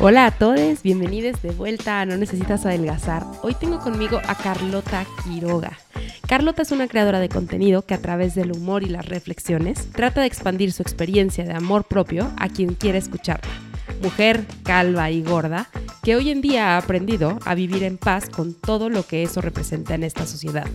Hola a todos, bienvenidos de vuelta a No Necesitas Adelgazar. Hoy tengo conmigo a Carlota Quiroga. Carlota es una creadora de contenido que a través del humor y las reflexiones trata de expandir su experiencia de amor propio a quien quiera escucharla. Mujer calva y gorda que hoy en día ha aprendido a vivir en paz con todo lo que eso representa en esta sociedad.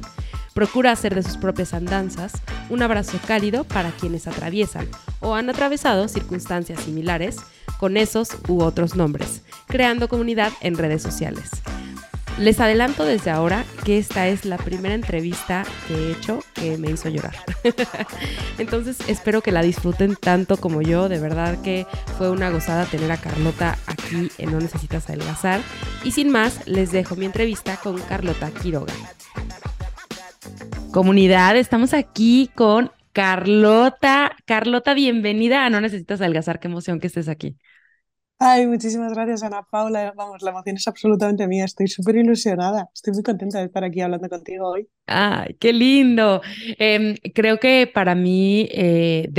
Procura hacer de sus propias andanzas un abrazo cálido para quienes atraviesan o han atravesado circunstancias similares con esos u otros nombres, creando comunidad en redes sociales. Les adelanto desde ahora que esta es la primera entrevista que he hecho que me hizo llorar. Entonces espero que la disfruten tanto como yo. De verdad que fue una gozada tener a Carlota aquí en No Necesitas Adelgazar. Y sin más, les dejo mi entrevista con Carlota Quiroga. Comunidad, estamos aquí con Carlota. Carlota, bienvenida a No Necesitas Adelgazar. Qué emoción que estés aquí. Ay, muchísimas gracias, Ana Paula. Vamos, la emoción es absolutamente mía. Estoy súper ilusionada. Estoy muy contenta de estar aquí hablando contigo hoy. Ay, qué lindo. Em, creo que para mí, eh,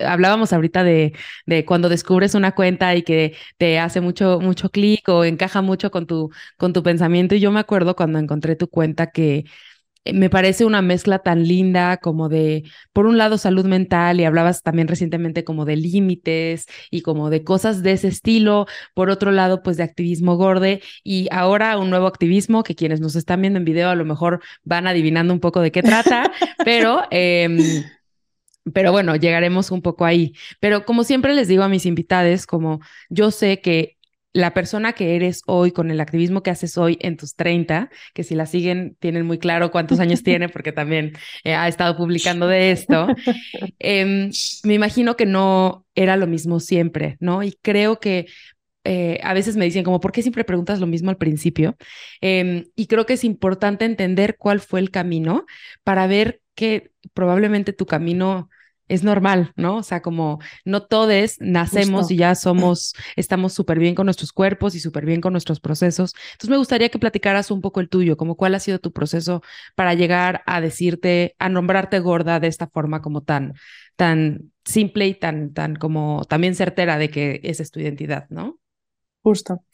hablábamos ahorita de, de, cuando descubres una cuenta y que te hace mucho, mucho clic o encaja mucho con tu, con tu pensamiento. Y yo me acuerdo cuando encontré tu cuenta que me parece una mezcla tan linda como de, por un lado, salud mental y hablabas también recientemente como de límites y como de cosas de ese estilo, por otro lado, pues de activismo gorde y ahora un nuevo activismo que quienes nos están viendo en video a lo mejor van adivinando un poco de qué trata, pero... Em, pero bueno, llegaremos un poco ahí. Pero como siempre les digo a mis invitados, como yo sé que la persona que eres hoy, con el activismo que haces hoy en tus 30, que si la siguen tienen muy claro cuántos años tiene, porque también eh, ha estado publicando de esto, em, me imagino que no era lo mismo siempre, ¿no? Y creo que eh, a veces me dicen como, ¿por qué siempre preguntas lo mismo al principio? Em, y creo que es importante entender cuál fue el camino para ver que probablemente tu camino es normal, ¿no? O sea, como no todos nacemos y ya somos, estamos súper bien con nuestros cuerpos y súper bien con nuestros procesos. Entonces me gustaría que platicaras un poco el tuyo, como cuál ha sido tu proceso para llegar a decirte, a nombrarte gorda de esta forma como tan, tan simple y tan, tan como también certera de que esa es tu identidad, ¿no? Justo.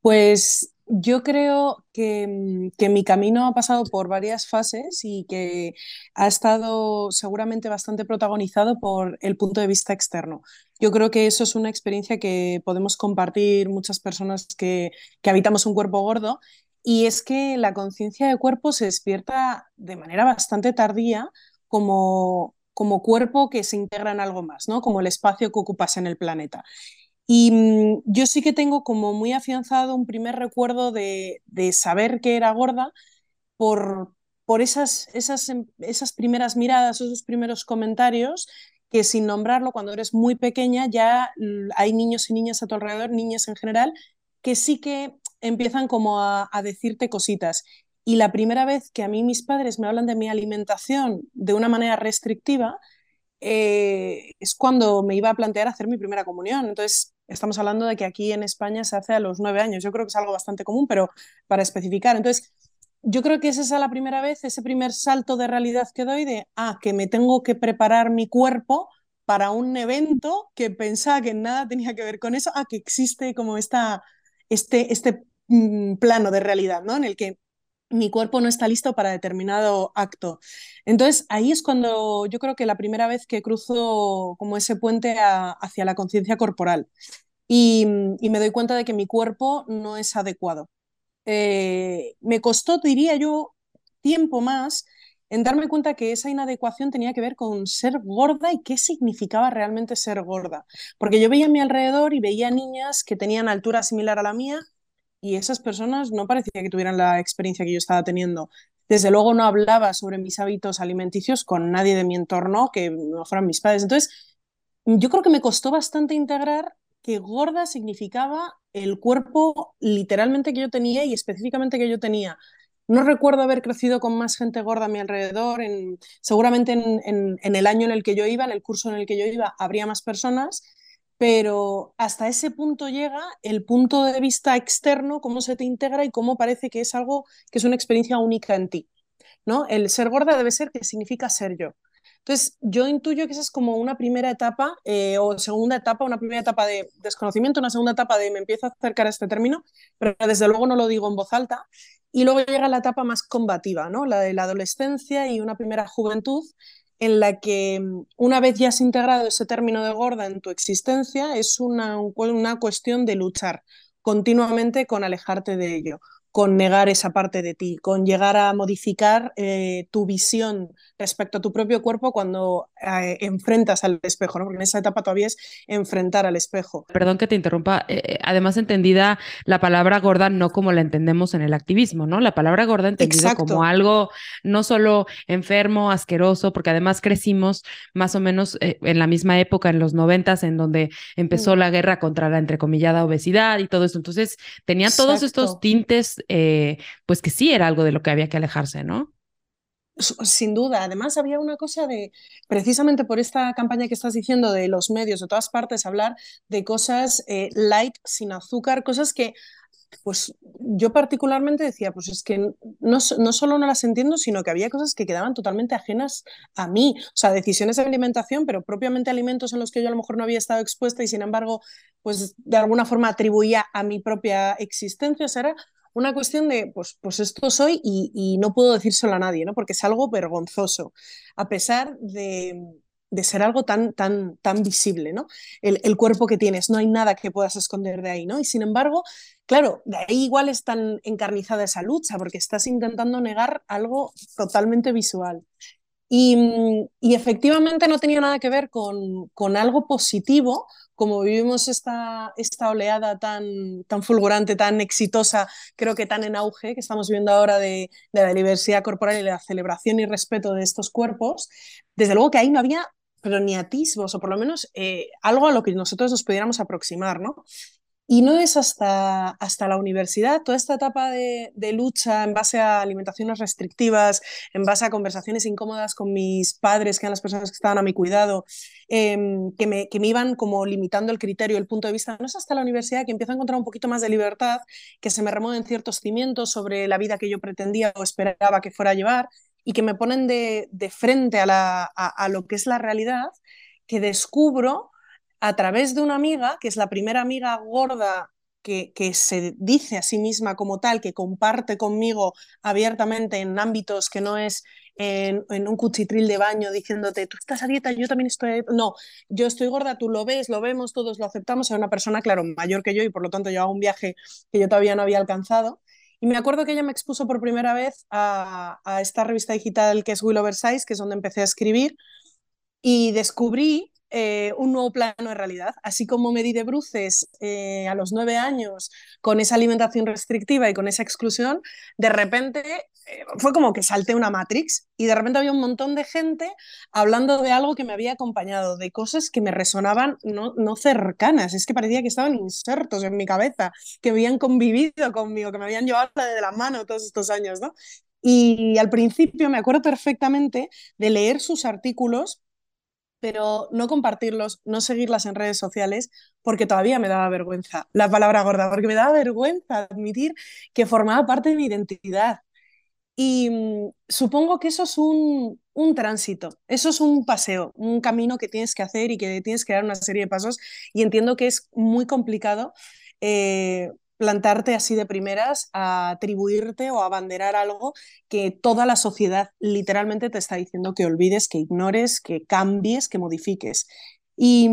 Pues yo creo mm, que, mi camino ha pasado por varias fases y que ha estado seguramente bastante protagonizado por el punto de vista externo. Yo creo que eso es una experiencia que podemos compartir muchas personas que, habitamos un cuerpo gordo y es que la conciencia de cuerpo se despierta de manera bastante tardía como, como cuerpo que se integra en algo más, ¿no? como el espacio que ocupas en el planeta. Y mm, yo sí que tengo como muy afianzado un primer recuerdo de, saber que era gorda por, por esas, esas, em, esas primeras miradas, esos primeros comentarios que sin nombrarlo, cuando eres muy pequeña, ya hay niños y niñas a tu alrededor, niñas en general, que sí que empiezan como a, a decirte cositas. Y la primera vez que a mí mis padres me hablan de mi alimentación de una manera restrictiva, eh, es cuando me iba a plantear hacer mi primera comunión. Entonces, estamos hablando de que aquí en España se hace a los nueve años. Yo creo que es algo bastante común, pero para especificar. Entonces, yo creo que esa es la primera vez, ese primer salto de realidad que doy de, ah, que me tengo que preparar mi cuerpo para un evento que pensaba que nada tenía que ver con eso, ah, que existe como esta, este, este mm, plano de realidad, ¿no? En el que mi cuerpo no está listo para determinado acto. Entonces, ahí es cuando yo creo que la primera vez que cruzo como ese puente hacia la conciencia corporal y, me doy cuenta de que mi cuerpo no es adecuado. eh, me costó, diría yo, tiempo más en darme cuenta que esa inadecuación tenía que ver con ser gorda y qué significaba realmente ser gorda. Porque yo veía a mi alrededor y veía niñas que tenían altura similar a la mía y esas personas no parecía que tuvieran la experiencia que yo estaba teniendo. Desde luego no hablaba sobre mis hábitos alimenticios con nadie de mi entorno que no fueran mis padres. Entonces, yo creo que me costó bastante integrar que gorda significaba el cuerpo literalmente que yo tenía y específicamente que yo tenía. No recuerdo haber crecido con más gente gorda a mi alrededor. En, seguramente en, en, el año en el que yo iba, en el curso en el que yo iba, habría más personas, pero hasta ese punto llega el punto de vista externo, cómo se te integra y cómo parece que es algo que es una experiencia única en ti. ¿no? El ser gorda debe ser que significa ser yo. Entonces, yo intuyo que esa es como una primera etapa eh, o segunda etapa, una primera etapa de desconocimiento, una segunda etapa de me empiezo a acercar a este término, pero desde luego no lo digo en voz alta. Y luego llega la etapa más combativa, ¿no? la de la adolescencia y una primera juventud en la que una vez ya has integrado ese término de gorda en tu existencia, es una, una cuestión de luchar continuamente con alejarte de ello con negar esa parte de ti, con llegar a modificar eh, tu visión respecto a tu propio cuerpo cuando eh, enfrentas al espejo, ¿no? porque en esa etapa todavía es enfrentar al espejo. Perdón que te interrumpa, eh, además entendida la palabra gorda no como la entendemos en el activismo, ¿no? La palabra gorda entendida como algo no solo enfermo, asqueroso, porque además crecimos más o menos en la misma época, en los noventas, en donde empezó mm. la guerra contra la entrecomillada obesidad y todo eso. Entonces, tenían todos estos tintes eh, pues que sí era algo de lo que había que alejarse, ¿no? Sin duda. Además, había una cosa de, precisamente por esta campaña que estás diciendo de los medios de todas partes, hablar de cosas eh, light, sin azúcar, cosas que pues yo particularmente decía, pues es que no, no, solo no las entiendo, sino que había cosas que quedaban totalmente ajenas a mí. O sea, decisiones de alimentación, pero propiamente alimentos en los que yo a lo mejor no había estado expuesta y sin embargo, pues de alguna forma atribuía a mi propia existencia. O sea, era una cuestión de, pues, pues esto soy y, no puedo decírselo a nadie, ¿no? Porque es algo vergonzoso, a pesar de, ser algo tan, tan, tan visible, ¿no? El, cuerpo que tienes, no hay nada que puedas esconder de ahí, ¿no? Y sin embargo, claro, de ahí igual es tan encarnizada esa lucha, porque estás intentando negar algo totalmente visual. Y, efectivamente no tenía nada que ver con, con algo positivo, como vivimos esta, esta oleada tan, tan fulgurante, tan exitosa, creo que tan en auge, que estamos viviendo ahora de, de la diversidad corporal y la celebración y respeto de estos cuerpos, desde luego que ahí no había pero ni atisbos, o por lo menos eh, algo a lo que nosotros nos pudiéramos aproximar, ¿no? Y no es hasta, hasta la universidad, toda esta etapa de, lucha en base a alimentaciones restrictivas, en base a conversaciones incómodas con mis padres, que eran las personas que estaban a mi cuidado, em, que, me, que me iban como limitando el criterio, el punto de vista. No es hasta la universidad que empiezo a encontrar un poquito más de libertad, que se me remueven ciertos cimientos sobre la vida que yo pretendía o esperaba que fuera a llevar y que me ponen de, de frente a, la, a lo que es la realidad, que descubro a través de una amiga, que es la primera amiga gorda que, que, se dice a sí misma como tal, que comparte conmigo abiertamente en ámbitos que no es en, un cuchitril de baño diciéndote, tú estás a dieta, yo también estoy... No, yo estoy gorda, tú lo ves, lo vemos, todos lo aceptamos, es una persona, claro, mayor que yo y por lo tanto hago un viaje que yo todavía no había alcanzado. Y me acuerdo que ella me expuso por primera vez a, a esta revista digital que es Will Oversize, que es donde empecé a escribir, y descubrí eh, un nuevo plano de realidad. Así como me di de bruces eh, a los nueve años con esa alimentación restrictiva y con esa exclusión, de repente eh, fue como que salté una Matrix y de repente había un montón de gente hablando de algo que me había acompañado, de cosas que me resonaban no, no cercanas, es que parecía que estaban insertos en mi cabeza, que habían convivido conmigo, que me habían llevado de la mano todos estos años, ¿no? Y al principio me acuerdo perfectamente de leer sus artículos pero no compartirlos, no seguirlas en redes sociales, porque todavía me daba vergüenza la palabra gorda, porque me daba vergüenza admitir que formaba parte de mi identidad. Y mm, supongo que eso es un, un, tránsito, eso es un paseo, un camino que tienes que hacer y que tienes que dar una serie de pasos. Y entiendo que es muy complicado eh, plantarte así de primeras a atribuirte o a abanderar algo que toda la sociedad literalmente te está diciendo que olvides, que ignores, que cambies, que modifiques. Y,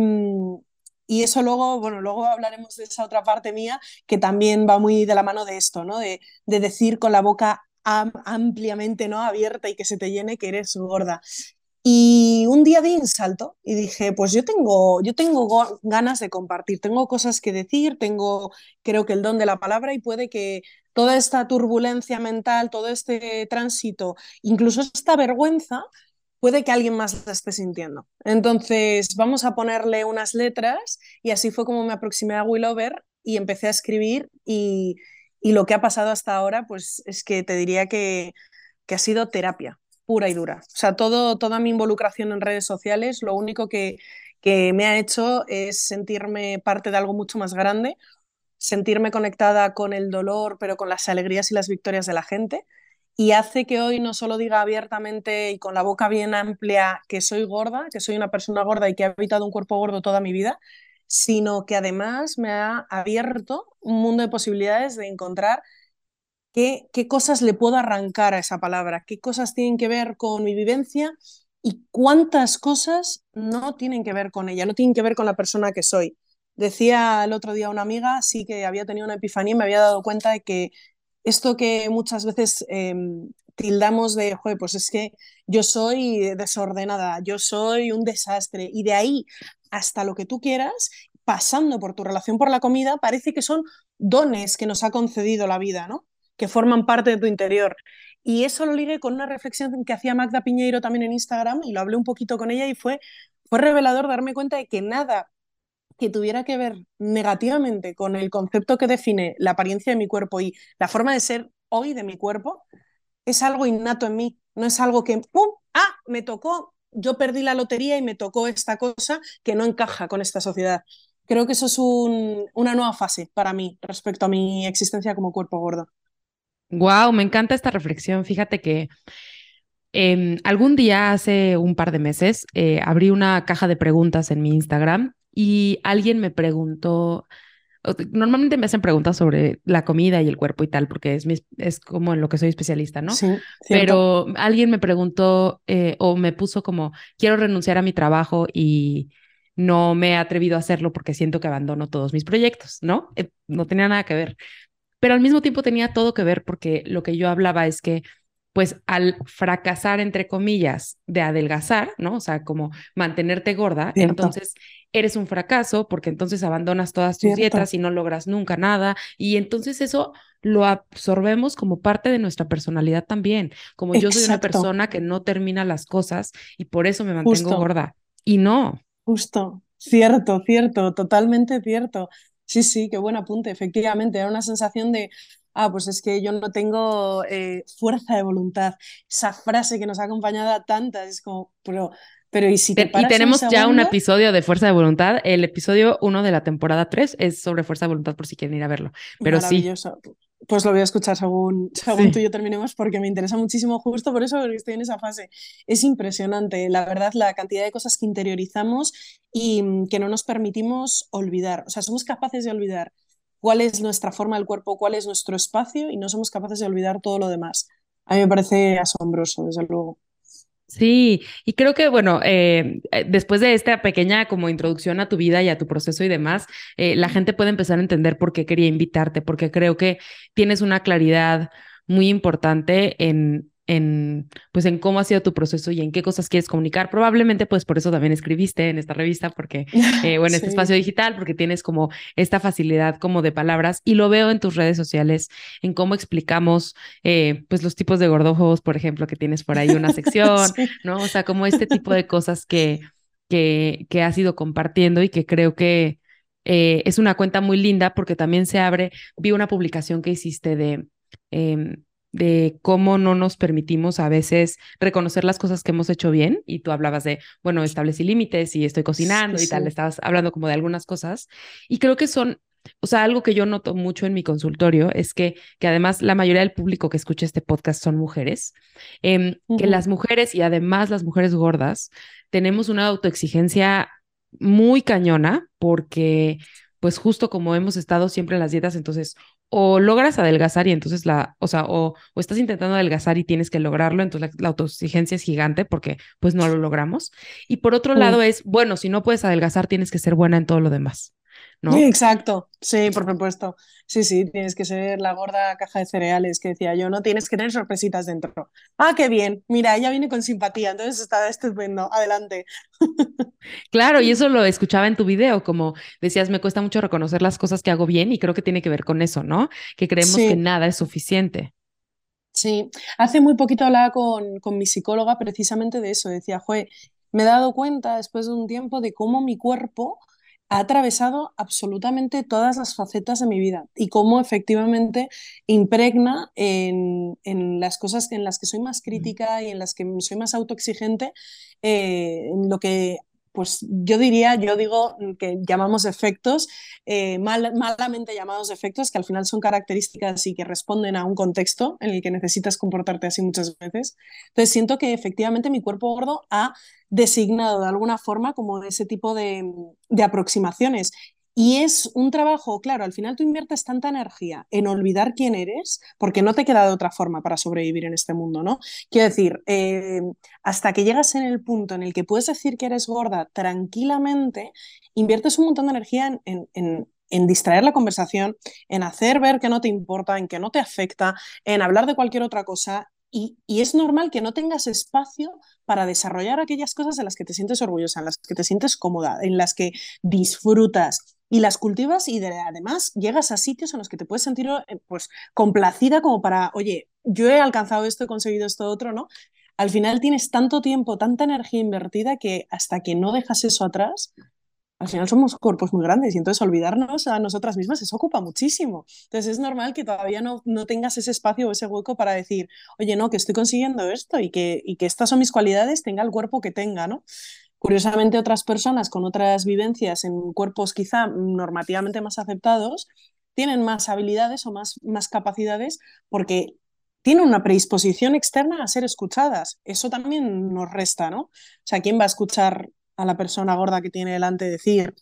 Y eso luego, bueno, luego hablaremos de esa otra parte mía que también va muy de la mano de esto, ¿no? De, de decir con la boca ampliamente ¿no? abierta y que se te llene que eres gorda. Y un día di un salto y dije, pues yo tengo, yo tengo ganas de compartir, tengo cosas que decir, tengo creo que el don de la palabra y puede que toda esta turbulencia mental, todo este tránsito, incluso esta vergüenza, puede que alguien más la esté sintiendo. Entonces, vamos a ponerle unas letras y así fue como me aproximé a Willover y empecé a escribir y, y lo que ha pasado hasta ahora, pues es que te diría que, que ha sido terapia pura y dura. O sea, todo, toda mi involucración en redes sociales, lo único que, que me ha hecho es sentirme parte de algo mucho más grande, sentirme conectada con el dolor, pero con las alegrías y las victorias de la gente. Y hace que hoy no solo diga abiertamente y con la boca bien amplia que soy gorda, que soy una persona gorda y que he habitado un cuerpo gordo toda mi vida, sino que además me ha abierto un mundo de posibilidades de encontrar qué, qué cosas le puedo arrancar a esa palabra, qué cosas tienen que ver con mi vivencia y cuántas cosas no tienen que ver con ella, no tienen que ver con la persona que soy. Decía el otro día una amiga, sí que había tenido una epifanía y me había dado cuenta de que esto que muchas veces eh, tildamos de, Joder, pues es que yo soy desordenada, yo soy un desastre, y de ahí hasta lo que tú quieras, pasando por tu relación por la comida, parece que son dones que nos ha concedido la vida, ¿no? Que forman parte de tu interior. Y eso lo ligué con una reflexión que hacía Magda Piñeiro también en Instagram y lo hablé un poquito con ella y fue, fue revelador darme cuenta de que nada que tuviera que ver negativamente con el concepto que define la apariencia de mi cuerpo y la forma de ser hoy de mi cuerpo, es algo innato en mí, no es algo que, ¡pum! ¡Ah! Me tocó, yo perdí la lotería y me tocó esta cosa que no encaja con esta sociedad. Creo que eso es un, una nueva fase para mí respecto a mi existencia como cuerpo gordo. Wow, me encanta esta reflexión. Fíjate que eh, algún día, hace un par de meses, eh, abrí una caja de preguntas en mi Instagram y alguien me preguntó, normalmente me hacen preguntas sobre la comida y el cuerpo y tal, porque es, mi, es como en lo que soy especialista, ¿no? Sí, Pero alguien me preguntó eh, o me puso como, quiero renunciar a mi trabajo y no me he atrevido a hacerlo porque siento que abandono todos mis proyectos, ¿no? Eh, no tenía nada que ver. Pero al mismo tiempo tenía todo que ver porque lo que yo hablaba es que pues al fracasar, entre comillas, de adelgazar, ¿no? O sea, como mantenerte gorda, Cierto. entonces eres un fracaso porque entonces abandonas todas tus Cierto. dietas y no logras nunca nada. Y entonces eso lo absorbemos como parte de nuestra personalidad también. Como yo soy una persona que no termina las cosas y por eso me mantengo Justo. gorda. Y no. Justo, cierto, cierto, totalmente cierto. Sí, sí, qué buen apunte, efectivamente, era una sensación de, ah, pues es que yo no tengo eh, fuerza de voluntad. Esa frase que nos ha acompañado a tantas, es como, pero, pero ¿y si te Te- paras y un tenemos ya un episodio de Fuerza de Voluntad. El episodio 1 de la temporada 3 es sobre Fuerza de Voluntad por si quieren ir a verlo. Pero sí, Maravilloso. Pues lo voy a escuchar según, según Sí. tú y yo terminemos porque me interesa muchísimo justo por eso porque estoy en esa fase. Es impresionante, la verdad, la cantidad de cosas que interiorizamos y mm, que no nos permitimos olvidar. O sea, somos capaces de olvidar cuál es nuestra forma del cuerpo, cuál es nuestro espacio y no somos capaces de olvidar todo lo demás. A mí me parece asombroso, desde luego. Sí, y creo que, bueno, eh, eh, después de esta pequeña como introducción a tu vida y a tu proceso y demás, eh, la gente puede empezar a entender por qué quería invitarte, porque creo que tienes una claridad muy importante en, en, pues, en cómo ha sido tu proceso y en qué cosas quieres comunicar. Probablemente, pues, por eso también escribiste en esta revista, porque, eh, o en este espacio digital, porque tienes como esta facilidad como de palabras y lo veo en tus redes sociales, en cómo explicamos, eh, pues, los tipos de gordófobos, por ejemplo, que tienes por ahí una sección. Sí. ¿no? O sea, como este tipo de cosas que, que, que has ido compartiendo y que creo que eh, es una cuenta muy linda porque también se abre, vi una publicación que hiciste de, em, de cómo no nos permitimos a veces reconocer las cosas que hemos hecho bien y tú hablabas de, bueno, establecí límites y estoy cocinando Sí, y tal, sí. estabas hablando como de algunas cosas y creo que son... O sea, algo que yo noto mucho en mi consultorio es que, que además la mayoría del público que escucha este podcast son mujeres, em, que las mujeres y además las mujeres gordas tenemos una autoexigencia muy cañona porque pues justo como hemos estado siempre en las dietas, entonces o logras adelgazar y entonces la, o sea, o, o estás intentando adelgazar y tienes que lograrlo, entonces la, la, autoexigencia es gigante porque pues no lo logramos. Y por otro lado es, bueno, si no puedes adelgazar, tienes que ser buena en todo lo demás. ¿No? Exacto, sí, por supuesto. Sí, sí, tienes que ser la gorda caja de cereales que decía yo, no tienes que tener sorpresitas dentro. Ah, qué bien, mira, ella viene con simpatía, entonces está estupendo, adelante. Claro, y eso lo escuchaba en tu video, como decías, me cuesta mucho reconocer las cosas que hago bien y creo que tiene que ver con eso, ¿no? Que creemos sí. que nada es suficiente. Sí, hace muy poquito hablaba con, con mi psicóloga precisamente de eso, decía, Joe, me he dado cuenta después de un tiempo de cómo mi cuerpo ha atravesado absolutamente todas las facetas de mi vida y cómo efectivamente impregna en, en, las cosas en las que soy más crítica y en las que soy más autoexigente, eh, en lo que pues yo diría, yo digo que llamamos efectos, eh, mal, malamente llamados efectos, que al final son características y que responden a un contexto en el que necesitas comportarte así muchas veces. Entonces siento que efectivamente mi cuerpo gordo ha designado de alguna forma como ese tipo de, de aproximaciones. Y es un trabajo, claro, al final tú inviertes tanta energía en olvidar quién eres, porque no te queda de otra forma para sobrevivir en este mundo, ¿no? Quiero decir, eh, hasta que llegas en el punto en el que puedes decir que eres gorda tranquilamente, inviertes un montón de energía en, en, en distraer la conversación, en hacer ver que no te importa, en que no te afecta, en hablar de cualquier otra cosa. Y, y, es normal que no tengas espacio para desarrollar aquellas cosas en las que te sientes orgullosa, en las que te sientes cómoda, en las que disfrutas y las cultivas y de, además llegas a sitios en los que te puedes sentir pues complacida como para, oye, yo he alcanzado esto, he conseguido esto otro, ¿no? Al final tienes tanto tiempo, tanta energía invertida que hasta que no dejas eso atrás, al final somos cuerpos muy grandes y entonces olvidarnos a nosotras mismas eso ocupa muchísimo. Entonces es normal que todavía no, no tengas ese espacio o ese hueco para decir, oye, no, que estoy consiguiendo esto y que, y que estas son mis cualidades, tenga el cuerpo que tenga, ¿no? Curiosamente, otras personas con otras vivencias en cuerpos quizá normativamente más aceptados tienen más habilidades o más, más capacidades porque tienen una predisposición externa a ser escuchadas. Eso también nos resta, ¿no? O sea, ¿quién va a escuchar a la persona gorda que tiene delante decir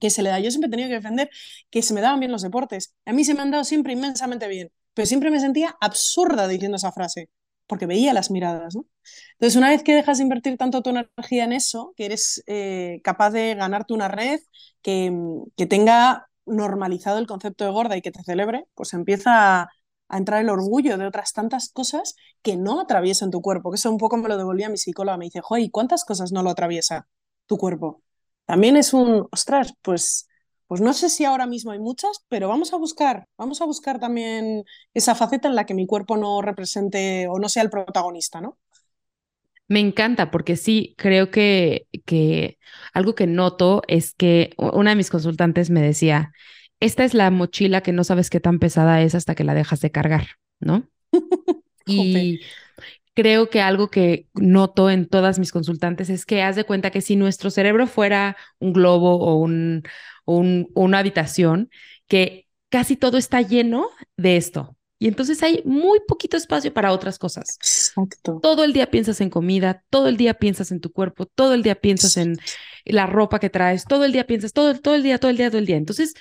que se le da? Yo siempre he tenido que defender que se me daban bien los deportes. A mí se me han dado siempre inmensamente bien, pero siempre me sentía absurda diciendo esa frase porque veía las miradas, ¿no? Entonces, una vez que dejas de invertir tanto tu energía en eso, que eres eh, capaz de ganarte una red que, que, tenga normalizado el concepto de gorda y que te celebre, pues empieza a, entrar el orgullo de otras tantas cosas que no atraviesan tu cuerpo, que eso un poco me lo devolvía mi psicóloga, me dice, joder, ¿cuántas cosas no lo atraviesa tu cuerpo? También es un, ostras, pues pues no sé si ahora mismo hay muchas, pero vamos a buscar, vamos a buscar también esa faceta en la que mi cuerpo no represente o no sea el protagonista, ¿no? Me encanta porque sí, creo que, que algo que noto es que una de mis consultantes me decía, esta es la mochila que no sabes qué tan pesada es hasta que la dejas de cargar, ¿no? y creo que algo que noto en todas mis consultantes es que haz de cuenta que si nuestro cerebro fuera un globo o un, un, una habitación que casi todo está lleno de esto. Y entonces hay muy poquito espacio para otras cosas. Exacto. Todo el día piensas en comida, todo el día piensas en tu cuerpo, todo el día piensas en la ropa que traes, todo el día piensas, todo, todo el día, todo el día, todo el día. Entonces,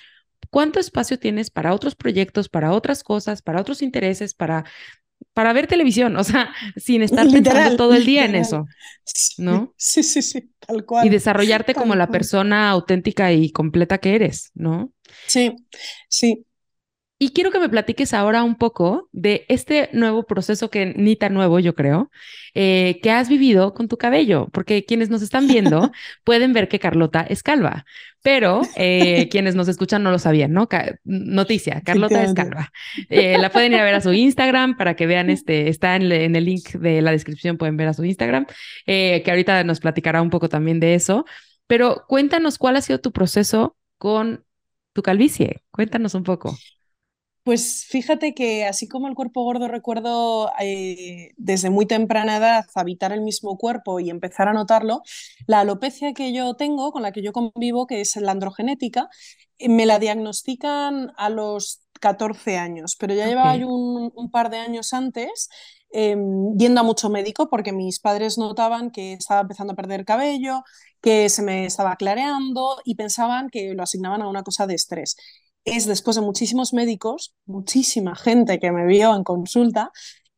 ¿cuánto espacio tienes para otros proyectos, para otras cosas, para otros intereses, para para ver televisión, o sea, sin estar literal, pensando todo el día literal. en eso, ¿no? Sí, sí, sí, tal cual. Y desarrollarte tal como la persona auténtica y completa que eres, ¿no? Sí, sí. Y quiero que me platiques ahora un poco de este nuevo proceso que ni tan nuevo, yo creo, eh, que has vivido con tu cabello, porque quienes nos están viendo pueden ver que Carlota es calva, pero eh, quienes nos escuchan no lo sabían, ¿no? Ca noticia, Carlota es calva. Eh, la pueden ir a ver a su Instagram para que vean, este, está en, en el link de la descripción, pueden ver a su Instagram, que ahorita nos platicará un poco también de eso. Pero cuéntanos cuál ha sido tu proceso con tu calvicie. Cuéntanos un poco. Pues fíjate que así como el cuerpo gordo recuerdo eh, desde muy temprana edad habitar el mismo cuerpo y empezar a notarlo, la alopecia que yo tengo, con la que yo convivo, que es la androgenética, eh, me la diagnostican a los 14 años, pero ya okay. llevaba yo un, un, par de años antes eh, yendo a mucho médico porque mis padres notaban que estaba empezando a perder cabello, que se me estaba clareando y pensaban que lo asignaban a una cosa de estrés. Es después de muchísimos médicos, muchísima gente que me vio en consulta,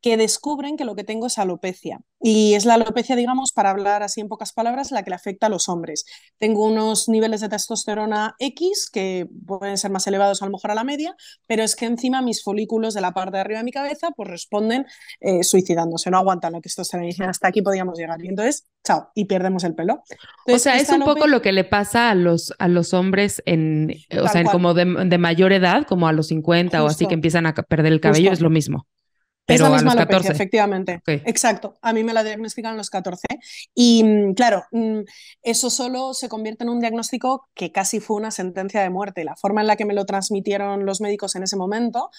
que descubren que lo que tengo es alopecia. Y es la alopecia, digamos, para hablar así en pocas palabras, la que le afecta a los hombres. Tengo unos niveles de testosterona X que pueden ser más elevados a lo mejor a la media, pero es que encima mis folículos de la parte de arriba de mi cabeza pues responden eh, suicidándose, no aguantan la testosterona. Y dicen, hasta aquí podíamos llegar. Y entonces, chao, y perdemos el pelo. o sea, es un poco lo que le pasa a los, a los hombres en, o sea, como de, mayor edad, como a los 50 o así que empiezan a perder el cabello, es lo mismo. Pero es la misma alopecia, efectivamente. Exacto. A mí me la diagnosticaron a los 14. Y mm, claro, mm, eso solo se convierte en un diagnóstico que casi fue una sentencia de muerte. La forma en la que me lo transmitieron los médicos en ese momento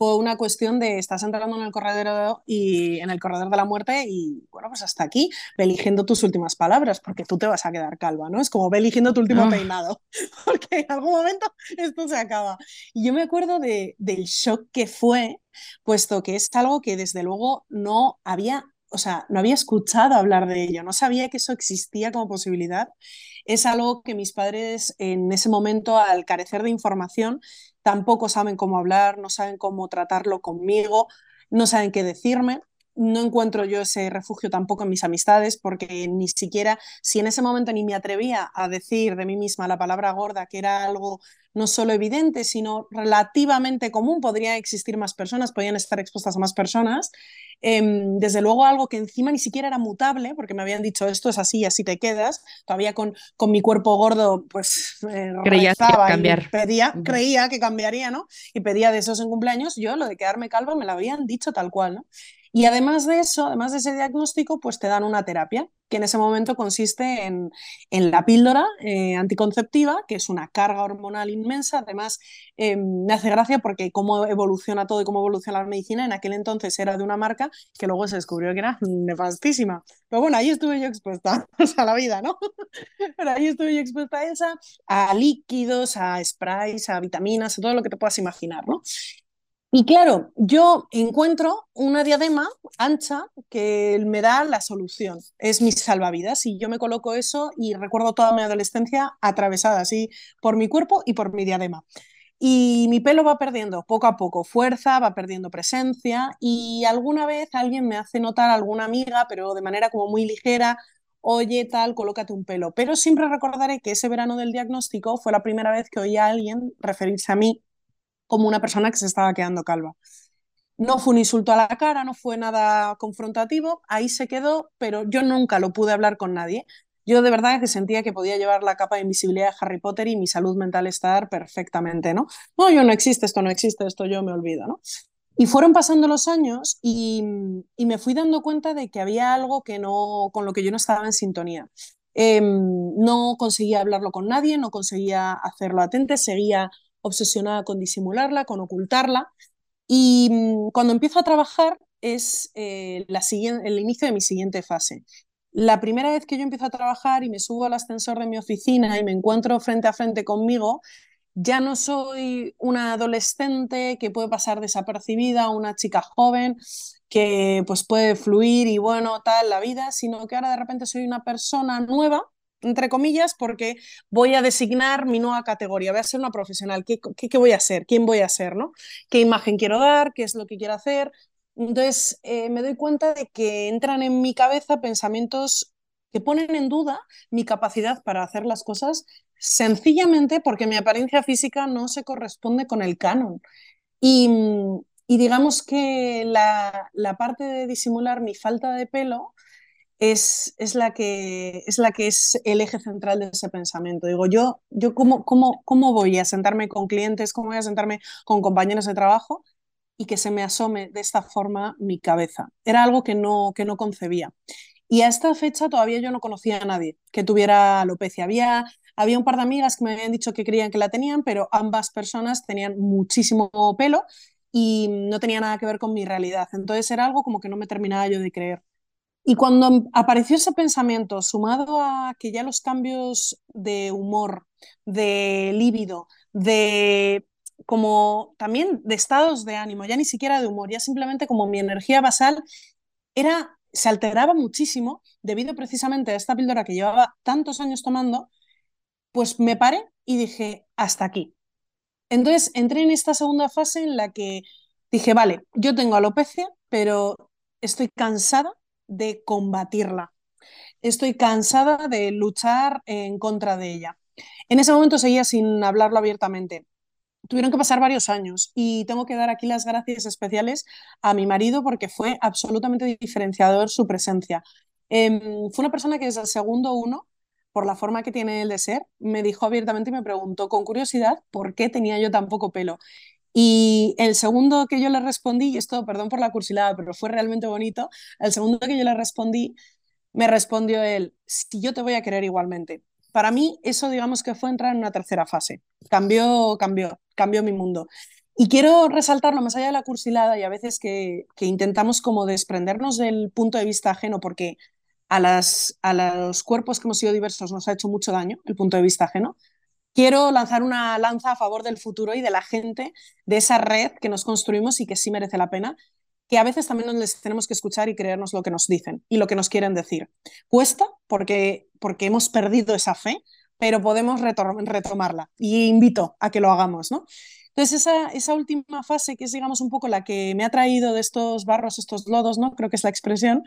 fue una cuestión de estás entrando en el corredor y en el corredor de la muerte y bueno, pues hasta aquí, ve eligiendo tus últimas palabras, porque tú te vas a quedar calva, ¿no? Es como ve eligiendo tu último ah. peinado, porque en algún momento esto se acaba. Y yo me acuerdo de, del shock que fue puesto que es algo que desde luego no había, o sea, no había escuchado hablar de ello, no sabía que eso existía como posibilidad. Es algo que mis padres en ese momento, al carecer de información, tampoco saben cómo hablar, no saben cómo tratarlo conmigo, no saben qué decirme no encuentro yo ese refugio tampoco en mis amistades, porque ni siquiera, si en ese momento ni me atrevía a decir de mí misma la palabra gorda, que era algo no solo evidente, sino relativamente común, podrían existir más personas, podían estar expuestas a más personas. Em, desde luego algo que encima ni siquiera era mutable, porque me habían dicho esto es así y así te quedas. Todavía con, con mi cuerpo gordo, pues eh, creía que cambiar. pedía, creía que cambiaría, ¿no? Y pedía deseos en cumpleaños. Yo lo de quedarme calva me lo habían dicho tal cual, ¿no? Y además de eso, además de ese diagnóstico, pues te dan una terapia, que en ese momento consiste en, la píldora eh, anticonceptiva, que es una carga hormonal inmensa. Además, eh, me hace gracia porque cómo evoluciona todo y cómo evoluciona la medicina, en aquel entonces era de una marca que luego se descubrió que era nefastísima. Pero bueno, ahí estuve yo expuesta a la vida, ¿no? Pero ahí estuve yo expuesta a esa, a líquidos, a sprays, a vitaminas, a todo lo que te puedas imaginar, ¿no? Y claro, yo encuentro una diadema ancha que me da la solución, es mi salvavidas y yo me coloco eso y recuerdo toda mi adolescencia atravesada así por mi cuerpo y por mi diadema. Y mi pelo va perdiendo poco a poco fuerza, va perdiendo presencia y alguna vez alguien me hace notar alguna amiga, pero de manera como muy ligera, oye tal, colócate un pelo. Pero siempre recordaré que ese verano del diagnóstico fue la primera vez que oí a alguien referirse a mí como una persona que se estaba quedando calva. No fue un insulto a la cara, no fue nada confrontativo, ahí se quedó, pero yo nunca lo pude hablar con nadie. Yo de verdad que sentía que podía llevar la capa de invisibilidad de Harry Potter y mi salud mental estar perfectamente, ¿no? No, yo no existe, esto no existe, esto yo me olvido, ¿no? Y fueron pasando los años y, me fui dando cuenta de que había algo que no, con lo que yo no estaba en sintonía. Em, no conseguía hablarlo con nadie, no conseguía hacerlo atente, seguía obsesionada con disimularla, con ocultarla. Y mm, cuando empiezo a trabajar es eh, la el inicio de mi siguiente fase. La primera vez que yo empiezo a trabajar y me subo al ascensor de mi oficina y me encuentro frente a frente conmigo, ya no soy una adolescente que puede pasar desapercibida, una chica joven que pues puede fluir y bueno, tal la vida, sino que ahora de repente soy una persona nueva entre comillas, porque voy a designar mi nueva categoría, voy a ser una profesional, ¿qué, qué, voy a hacer? ¿Quién voy a ser? ¿no? ¿Qué imagen quiero dar? ¿Qué es lo que quiero hacer? Entonces, eh, me doy cuenta de que entran en mi cabeza pensamientos que ponen en duda mi capacidad para hacer las cosas sencillamente porque mi apariencia física no se corresponde con el canon. Y, y digamos que la, la parte de disimular mi falta de pelo es, es, la que, es la que es el eje central de ese pensamiento. Digo, yo, yo cómo, cómo, cómo voy a sentarme con clientes, cómo voy a sentarme con compañeros de trabajo y que se me asome de esta forma mi cabeza. Era algo que no, que no concebía. Y a esta fecha todavía yo no conocía a nadie que tuviera alopecia. Había, había un par de amigas que me habían dicho que creían que la tenían, pero ambas personas tenían muchísimo pelo y no tenía nada que ver con mi realidad. Entonces era algo como que no me terminaba yo de creer. Y cuando apareció ese pensamiento, sumado a que ya los cambios de humor, de líbido, de como también de estados de ánimo, ya ni siquiera de humor, ya simplemente como mi energía basal era se alteraba muchísimo debido precisamente a esta píldora que llevaba tantos años tomando, pues me paré y dije, hasta aquí. Entonces entré en esta segunda fase en la que dije, vale, yo tengo alopecia, pero estoy cansada de combatirla. Estoy cansada de luchar en contra de ella. En ese momento seguía sin hablarlo abiertamente. Tuvieron que pasar varios años y tengo que dar aquí las gracias especiales a mi marido porque fue absolutamente diferenciador su presencia. Eh, fue una persona que desde el segundo uno por la forma que tiene el de ser, me dijo abiertamente y me preguntó con curiosidad por qué tenía yo tan poco pelo. Y el segundo que yo le respondí, y esto, perdón por la cursilada, pero fue realmente bonito, el segundo que yo le respondí, me respondió él, si yo te voy a querer igualmente. Para mí eso digamos que fue entrar en una tercera fase. Cambió, cambió, cambió mi mundo. Y quiero resaltarlo más allá de la cursilada y a veces que, que intentamos como desprendernos del punto de vista ajeno porque a, las, a los cuerpos que hemos sido diversos nos ha hecho mucho daño el punto de vista ajeno. Quiero lanzar una lanza a favor del futuro y de la gente, de esa red que nos construimos y que sí merece la pena, que a veces también les tenemos que escuchar y creernos lo que nos dicen y lo que nos quieren decir. Cuesta porque, porque hemos perdido esa fe, pero podemos retomarla y invito a que lo hagamos, ¿no? Entonces, esa, esa, última fase, que es, digamos, un poco la que me ha traído de estos barros, estos lodos, ¿no? Creo que es la expresión,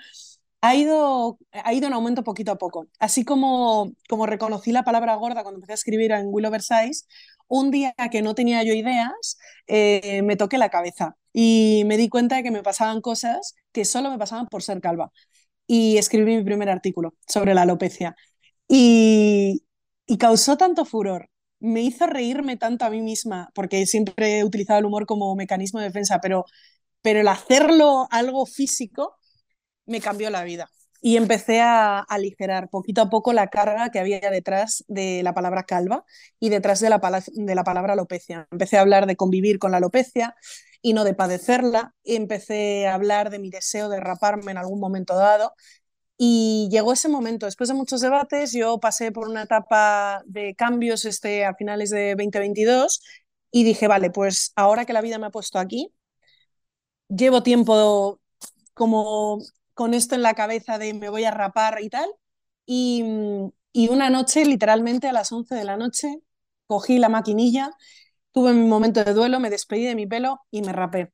ha ido, ha ido en aumento poquito a poco. Así como, como reconocí la palabra gorda cuando empecé a escribir en Willow Versailles, un día que no tenía yo ideas, eh, me toqué la cabeza y me di cuenta de que me pasaban cosas que solo me pasaban por ser calva. Y escribí mi primer artículo sobre la alopecia. Y, y causó tanto furor, me hizo reírme tanto a mí misma, porque siempre he utilizado el humor como mecanismo de defensa, pero, pero el hacerlo algo físico me cambió la vida. Y empecé a aligerar poquito a poco la carga que había detrás de la palabra calva y detrás de la, de la palabra alopecia. Empecé a hablar de convivir con la alopecia y no de padecerla. Empecé a hablar de mi deseo de raparme en algún momento dado. Y llegó ese momento, después de muchos debates, yo pasé por una etapa de cambios este, a finales de 2022 y dije, vale, pues ahora que la vida me ha puesto aquí, llevo tiempo como con esto en la cabeza de me voy a rapar y tal. Y, y una noche, literalmente a las 11 de la noche, cogí la maquinilla, tuve mi momento de duelo, me despedí de mi pelo y me rapé.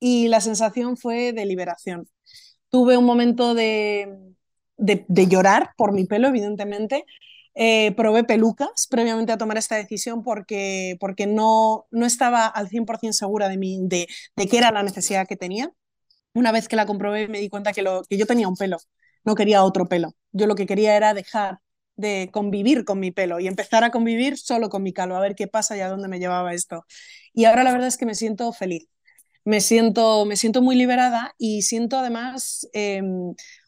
Y la sensación fue de liberación. Tuve un momento de, de, llorar por mi pelo, evidentemente. Eh, probé pelucas previamente a tomar esta decisión porque, porque no, no estaba al 100% segura de, mí, de, de qué era la necesidad que tenía una vez que la comprobé me di cuenta que, lo, que yo tenía un pelo, no quería otro pelo. Yo lo que quería era dejar de convivir con mi pelo y empezar a convivir solo con mi calvo, a ver qué pasa y a dónde me llevaba esto. Y ahora la verdad es que me siento feliz, me siento, me siento muy liberada y siento además eh,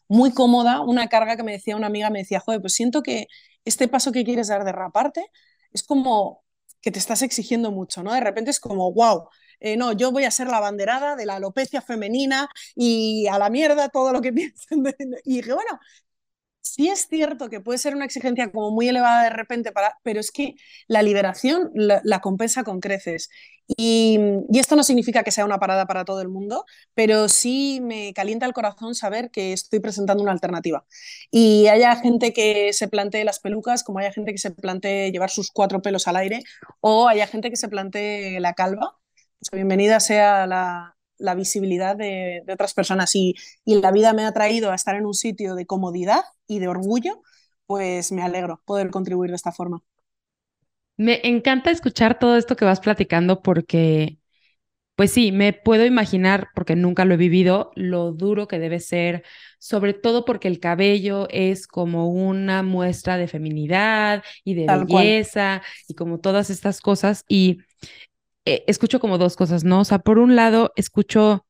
muy cómoda una carga que me decía una amiga, me decía, joder, pues siento que este paso que quieres dar de raparte es como que te estás exigiendo mucho, ¿no? De repente es como, wow, eh, no, yo voy a ser la banderada de la alopecia femenina y a la mierda todo lo que piensen. Y dije, bueno, sí es cierto que puede ser una exigencia como muy elevada de repente, pero es que la liberación la, la compensa con creces. Y, y, esto no significa que sea una parada para todo el mundo, pero sí me calienta el corazón saber que estoy presentando una alternativa. Y haya gente que se plantee las pelucas, como haya gente que se plantee llevar sus cuatro pelos al aire, o haya gente que se plantee la calva pues bienvenida sea la, la visibilidad de, de, otras personas y, y la vida me ha traído a estar en un sitio de comodidad y de orgullo, pues me alegro poder contribuir de esta forma. Me encanta escuchar todo esto que vas platicando porque, pues sí, me puedo imaginar, porque nunca lo he vivido, lo duro que debe ser, sobre todo porque el cabello es como una muestra de feminidad y de Tal belleza cual. y como todas estas cosas. Y eh, escucho como dos cosas, ¿no? O sea, por un lado, escucho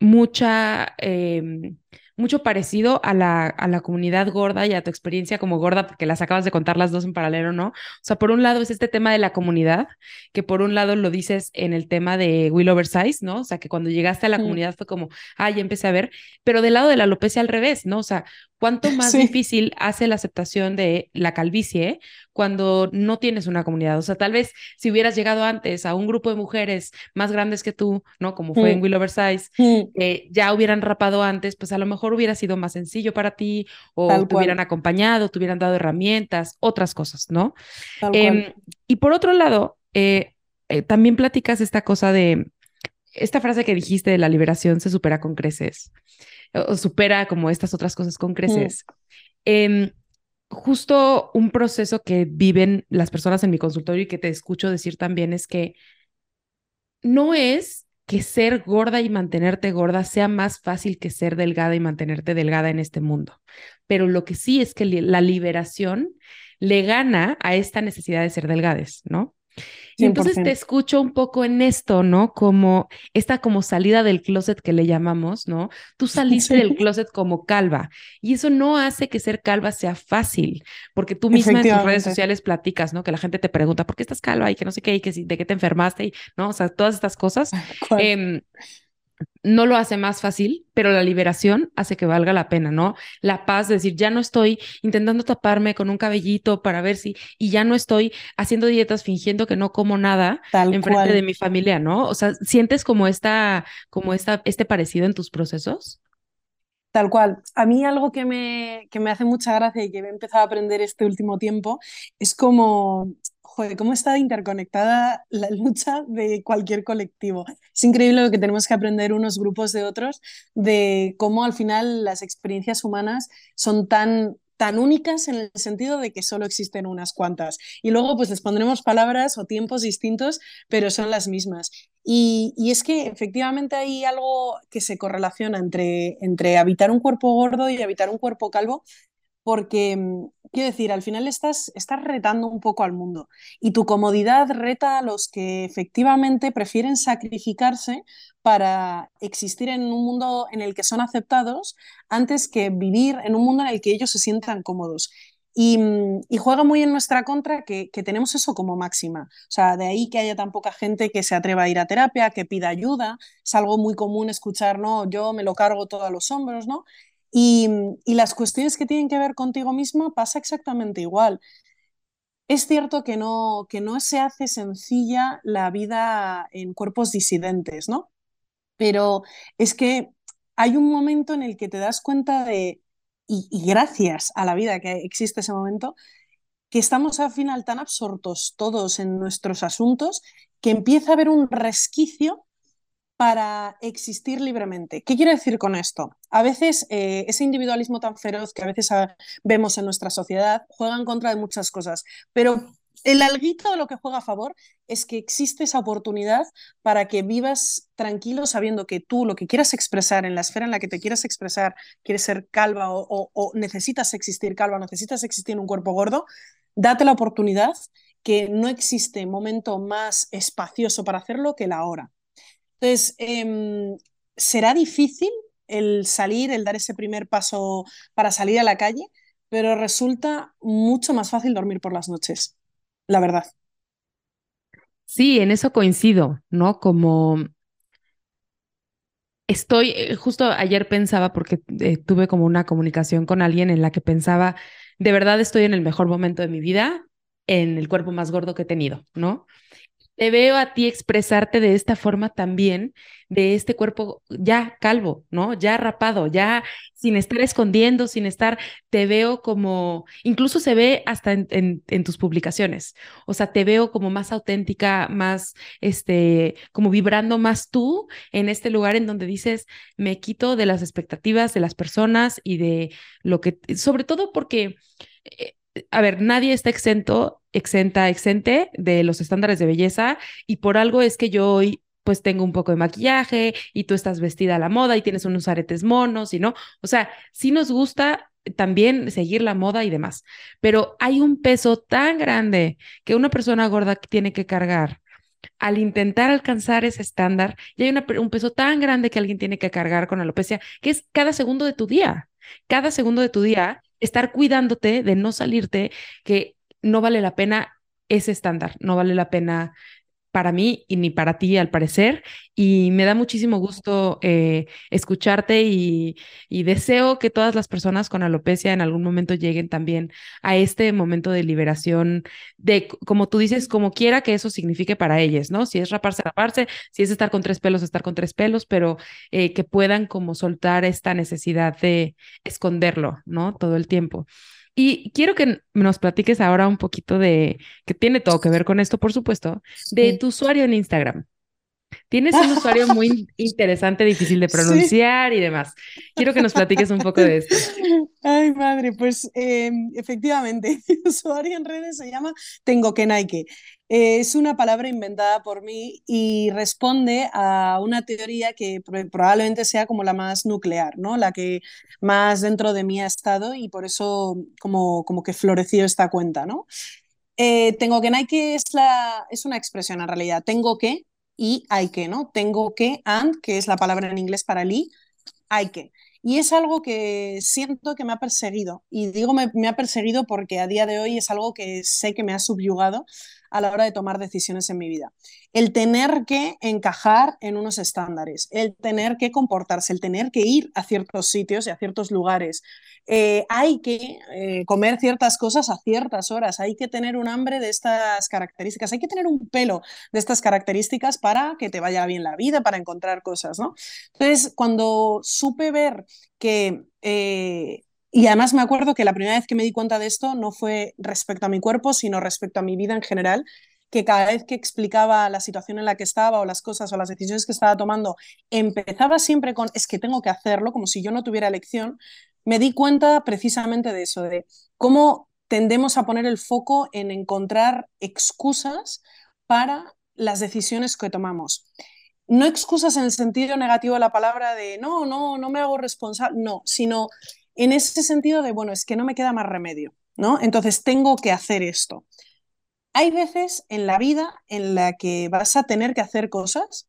mucha, eh, mucho parecido a la, a la comunidad gorda y a tu experiencia como gorda, porque las acabas de contar las dos en paralelo, ¿no? O sea, por un lado es este tema de la comunidad, que por un lado lo dices en el tema de Will Oversize, ¿no? O sea, que cuando llegaste a la mm. comunidad fue como, ah, ya empecé a ver, pero del lado de la alopecia al revés, ¿no? O sea, ¿cuánto más sí. difícil hace la aceptación de la calvicie cuando no tienes una comunidad? O sea, tal vez si hubieras llegado antes a un grupo de mujeres más grandes que tú, ¿no? Como fue mm. en Will Oversize, mm. eh, ya hubieran rapado antes, pues a lo mejor hubiera sido más sencillo para ti o Tal te cual. hubieran acompañado, te hubieran dado herramientas, otras cosas, ¿no? Eh, y por otro lado, eh, eh, también platicas esta cosa de, esta frase que dijiste de la liberación se supera con creces, o, supera como estas otras cosas con creces. Em, justo un proceso que viven las personas en mi consultorio y que te escucho decir también es que no es que ser gorda y mantenerte gorda sea más fácil que ser delgada y mantenerte delgada en este mundo. Pero lo que sí es que la liberación le gana a esta necesidad de ser delgades, ¿no? Y entonces te escucho un poco en esto, ¿no? Como esta como salida del closet que le llamamos, ¿no? Tú saliste del closet como calva y eso no hace que ser calva sea fácil, porque tú misma en tus redes sociales platicas, ¿no? Que la gente te pregunta, ¿por qué estás calva? Y que no sé qué, y que de qué te enfermaste, y, ¿no? O sea, todas estas cosas no lo hace más fácil, pero la liberación hace que valga la pena, ¿no? La paz, de decir, ya no estoy intentando taparme con un cabellito para ver si, y ya no estoy haciendo dietas fingiendo que no como nada en frente de mi familia, ¿no? O sea, ¿sientes como esta, como esta, este parecido en tus procesos? Tal cual. A mí algo que me, que me hace mucha gracia y que he empezado a aprender este último tiempo es como cómo está interconectada la lucha de cualquier colectivo. Es increíble lo que tenemos que aprender unos grupos de otros, de cómo al final las experiencias humanas son tan tan únicas en el sentido de que solo existen unas cuantas. Y luego pues les pondremos palabras o tiempos distintos, pero son las mismas. Y, y, es que efectivamente hay algo que se correlaciona entre, entre habitar un cuerpo gordo y habitar un cuerpo calvo, porque, mm, quiero decir, al final estás, estás retando un poco al mundo y tu comodidad reta a los que efectivamente prefieren sacrificarse para existir en un mundo en el que son aceptados antes que vivir en un mundo en el que ellos se sientan cómodos. Y, mm, juega muy en nuestra contra que, que, tenemos eso como máxima. O sea, de ahí que haya tan poca gente que se atreva a ir a terapia, que pida ayuda. Es algo muy común escuchar, no, yo me lo cargo todo a los hombros, ¿no? Y, las cuestiones que tienen que ver contigo misma pasa exactamente igual. Es cierto que no, que no se hace sencilla la vida en cuerpos disidentes, ¿no? Pero es que hay un momento en el que te das cuenta de, y, y gracias a la vida que existe ese momento, que estamos al final tan absortos todos en nuestros asuntos que empieza a haber un resquicio para existir libremente. ¿Qué quiero decir con esto? A veces eh, ese individualismo tan feroz que a veces vemos en nuestra sociedad juega en contra de muchas cosas, pero el alguito de lo que juega a favor es que existe esa oportunidad para que vivas tranquilo sabiendo que tú lo que quieras expresar en la esfera en la que te quieras expresar, quieres ser calva o, o necesitas existir calva, necesitas existir en un cuerpo gordo, date la oportunidad que no existe momento más espacioso para hacerlo que la hora. Entonces, em, será difícil el salir, el dar ese primer paso para salir a la calle, pero resulta mucho más fácil dormir por las noches, la verdad. Sí, en eso coincido, ¿no? Como estoy, eh, justo ayer pensaba, porque eh, tuve como una comunicación con alguien en la que pensaba, de verdad estoy en el mejor momento de mi vida, en el cuerpo más gordo que he tenido, ¿no? Te veo a ti expresarte de esta forma también, de este cuerpo ya calvo, ¿no? Ya rapado, ya sin estar escondiendo, sin estar, te veo como, incluso se ve hasta en, tus publicaciones, o sea, te veo como más auténtica, más, este, como vibrando más tú en este lugar en donde dices, me quito de las expectativas de las personas y de lo que, sobre todo porque... Eh, a ver, nadie está exento, exenta, exente de los estándares de belleza y por algo es que yo hoy pues tengo un poco de maquillaje y tú estás vestida a la moda y tienes unos aretes monos y no, o sea, sí nos gusta también seguir la moda y demás, pero hay un peso tan grande que una persona gorda tiene que cargar al intentar alcanzar ese estándar y hay un peso tan grande que alguien tiene que cargar con alopecia, que es cada segundo de tu día. Cada segundo de tu día estar cuidándote de no salirte, que no vale la pena ese estándar, no vale la pena para mí y ni para ti al parecer. Y me da muchísimo gusto eh, escucharte y, deseo que todas las personas con alopecia en algún momento lleguen también a este momento de liberación, de, como tú dices, como quiera que eso signifique para ellas, ¿no? Si es raparse, raparse, si es estar con tres pelos, estar con tres pelos, pero eh, que puedan como soltar esta necesidad de esconderlo, ¿no? Todo el tiempo. Y quiero que nos platiques ahora un poquito de, que tiene todo que ver con esto, por supuesto, de tu usuario en Instagram. Tienes un usuario muy interesante, difícil de pronunciar y demás. Quiero que nos platiques un poco de esto. Ay, madre, pues em, efectivamente, mi usuario en redes se llama Tengo que Nike. Eh, es una palabra inventada por mí y responde a una teoría que probablemente sea como la más nuclear, ¿no? La que más dentro de mí ha estado y por eso como, como que floreció esta cuenta, ¿no? Eh, tengo que Nike es, la, es una expresión en realidad. Tengo que y hay que, ¿no? Tengo que, and, que es la palabra en inglés para li, hay que. Y es algo que siento que me ha perseguido. Y digo me, me, ha perseguido porque a día de hoy es algo que sé que me ha subyugado a la hora de tomar decisiones en mi vida. El tener que encajar en unos estándares, el tener que comportarse, el tener que ir a ciertos sitios y a ciertos lugares. Eh, hay que eh, comer ciertas cosas a ciertas horas, hay que tener un hambre de estas características, hay que tener un pelo de estas características para que te vaya bien la vida, para encontrar cosas, ¿no? Entonces, cuando supe ver que eh, y además me acuerdo que la primera vez que me di cuenta de esto no fue respecto a mi cuerpo, sino respecto a mi vida en general, que cada vez que explicaba la situación en la que estaba o las cosas o las decisiones que estaba tomando, empezaba siempre con es que tengo que hacerlo, como si yo no tuviera elección, me di cuenta precisamente de eso, de cómo tendemos a poner el foco en encontrar excusas para las decisiones que tomamos. No excusas en el sentido negativo de la palabra de no, no, no me hago responsable, no, sino en ese sentido de, bueno, es que no me queda más remedio, ¿no? Entonces tengo que hacer esto. Hay veces en la vida en la que vas a tener que hacer cosas,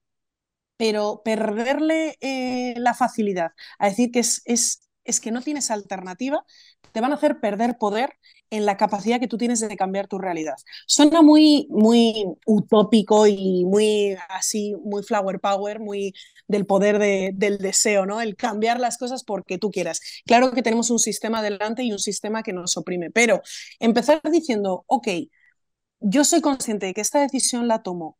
pero perderle eh, la facilidad a decir que es, es, es que no tienes alternativa, te van a hacer perder poder en la capacidad que tú tienes de cambiar tu realidad. Suena muy, muy utópico y muy así, muy flower power, muy del poder del deseo, ¿no? El cambiar las cosas porque tú quieras. Claro que tenemos un sistema delante y un sistema que nos oprime, pero empezar diciendo, ok, yo soy consciente de que esta decisión la tomo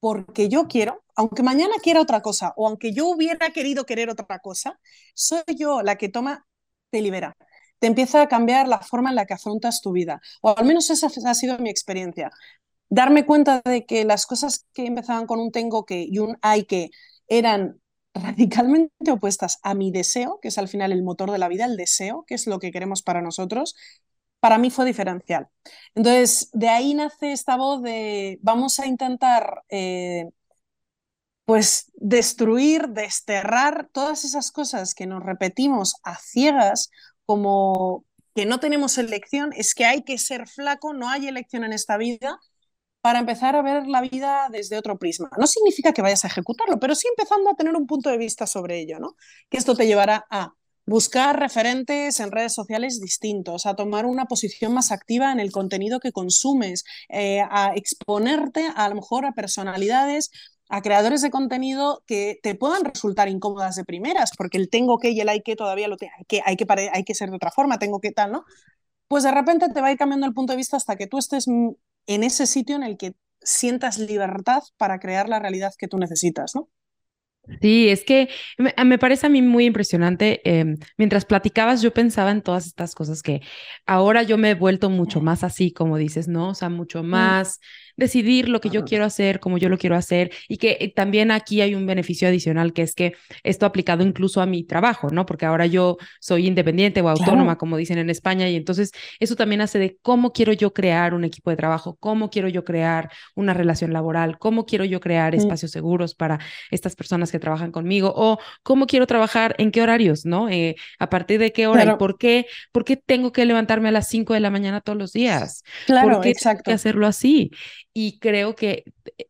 porque yo quiero, aunque mañana quiera otra cosa o aunque yo hubiera querido querer otra cosa, soy yo la que toma, te libera te empieza a cambiar la forma en la que afrontas tu vida. O al menos esa ha sido mi experiencia. Darme cuenta de que las cosas que empezaban con un tengo que y un hay que eran radicalmente opuestas a mi deseo, que es al final el motor de la vida, el deseo, que es lo que queremos para nosotros, para mí fue diferencial. Entonces, de ahí nace esta voz de vamos a intentar eh, pues destruir, desterrar todas esas cosas que nos repetimos a ciegas como que no tenemos elección, es que hay que ser flaco, no hay elección en esta vida, para empezar a ver la vida desde otro prisma. No significa que vayas a ejecutarlo, pero sí empezando a tener un punto de vista sobre ello, ¿no? Que esto te llevará a buscar referentes en redes sociales distintos, a tomar una posición más activa en el contenido que consumes, eh, a exponerte a, lo mejor a personalidades a creadores de contenido que te puedan resultar incómodas de primeras, porque el tengo que y el hay que todavía lo hay que, hay que, hay que ser de otra forma, tengo que tal, ¿no? Pues de repente te va a ir cambiando el punto de vista hasta que tú estés en ese sitio en el que sientas libertad para crear la realidad que tú necesitas, ¿no? Sí, es que me, parece a mí muy impresionante. Em, mientras platicabas, yo pensaba en todas estas cosas que ahora yo me he vuelto mucho más así, como dices, ¿no? O sea, mucho mm. más decidir lo que yo quiero hacer, como yo lo quiero hacer, y que eh, también aquí hay un beneficio adicional, que es que esto aplicado incluso a mi trabajo, ¿no? Porque ahora yo soy independiente o autónoma, como dicen en España, y entonces eso también hace de cómo quiero yo crear un equipo de trabajo, cómo quiero yo crear una relación laboral, cómo quiero yo crear mm. espacios seguros para estas personas que trabajan conmigo, o cómo quiero trabajar, en qué horarios, ¿no? Eh, a partir de qué hora y por qué, por qué tengo que levantarme a las 5 de la mañana todos los días. Claro, ¿Por qué exacto. Tengo que hacerlo así y creo que eh,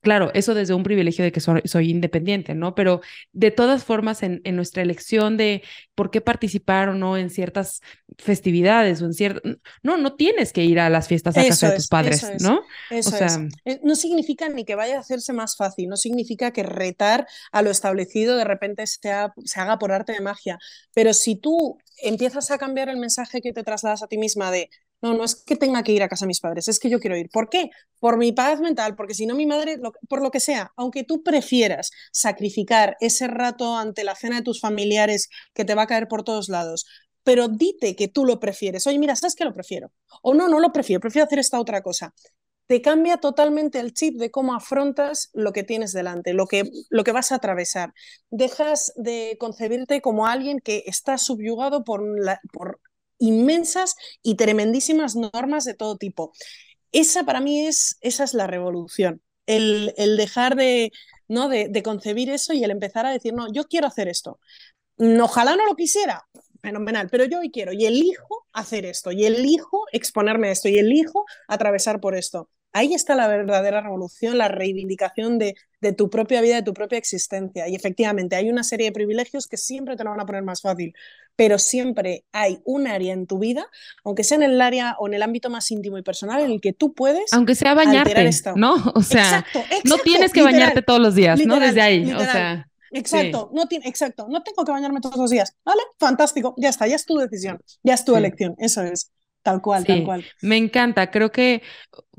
claro, eso desde un privilegio de que soy, independiente, ¿no? Pero de todas formas, en, nuestra elección de por qué participar o no en ciertas festividades o en ciertas... No, no tienes que ir a las fiestas a casa de tus padres, ¿no? Eso es. Eh, no significa ni que vaya a hacerse más fácil, no significa que retar a lo establecido de repente se haga por arte de magia, pero si tú empiezas a cambiar el mensaje que te trasladas a ti misma de no, no es que tenga que ir a casa de mis padres, es que yo quiero ir. ¿Por qué? Por mi paz mental, porque si no mi madre, por lo que sea, aunque tú prefieras sacrificar ese rato ante la cena de tus familiares que te va a caer por todos lados, pero dite que tú lo prefieres. Oye, mira, ¿sabes qué lo prefiero? O no, no lo prefiero, prefiero hacer esta otra cosa. Te cambia totalmente el chip de cómo afrontas lo que tienes delante, lo que, lo que vas a atravesar. Dejas de concebirte como alguien que está subyugado por, la, por inmensas y tremendísimas normas de todo tipo. Esa para mí es, esa es la revolución, el, el dejar de, ¿no? De, concebir eso y el empezar a decir, no, yo quiero hacer esto. Ojalá no lo quisiera, fenomenal, pero yo hoy quiero y elijo hacer esto, y elijo exponerme a esto, y elijo atravesar por esto. Ahí está la verdadera revolución, la reivindicación de, de, tu propia vida, de tu propia existencia. Y efectivamente, hay una serie de privilegios que siempre te lo van a poner más fácil, pero siempre hay un área en tu vida, aunque sea en el área o en el ámbito más íntimo y personal, en el que tú puedes. Aunque sea bañarte. ¿no? O sea, exacto, exacto, no tienes que literal, bañarte todos los días, literal, ¿no? Desde ahí, literal. o sea. Exacto, sí. no tiene, exacto, no tengo que bañarme todos los días. ¿Vale? Fantástico, ya está, ya es tu decisión, ya es tu sí. elección, eso es. Tal cual, sí, tal cual. Me encanta, creo que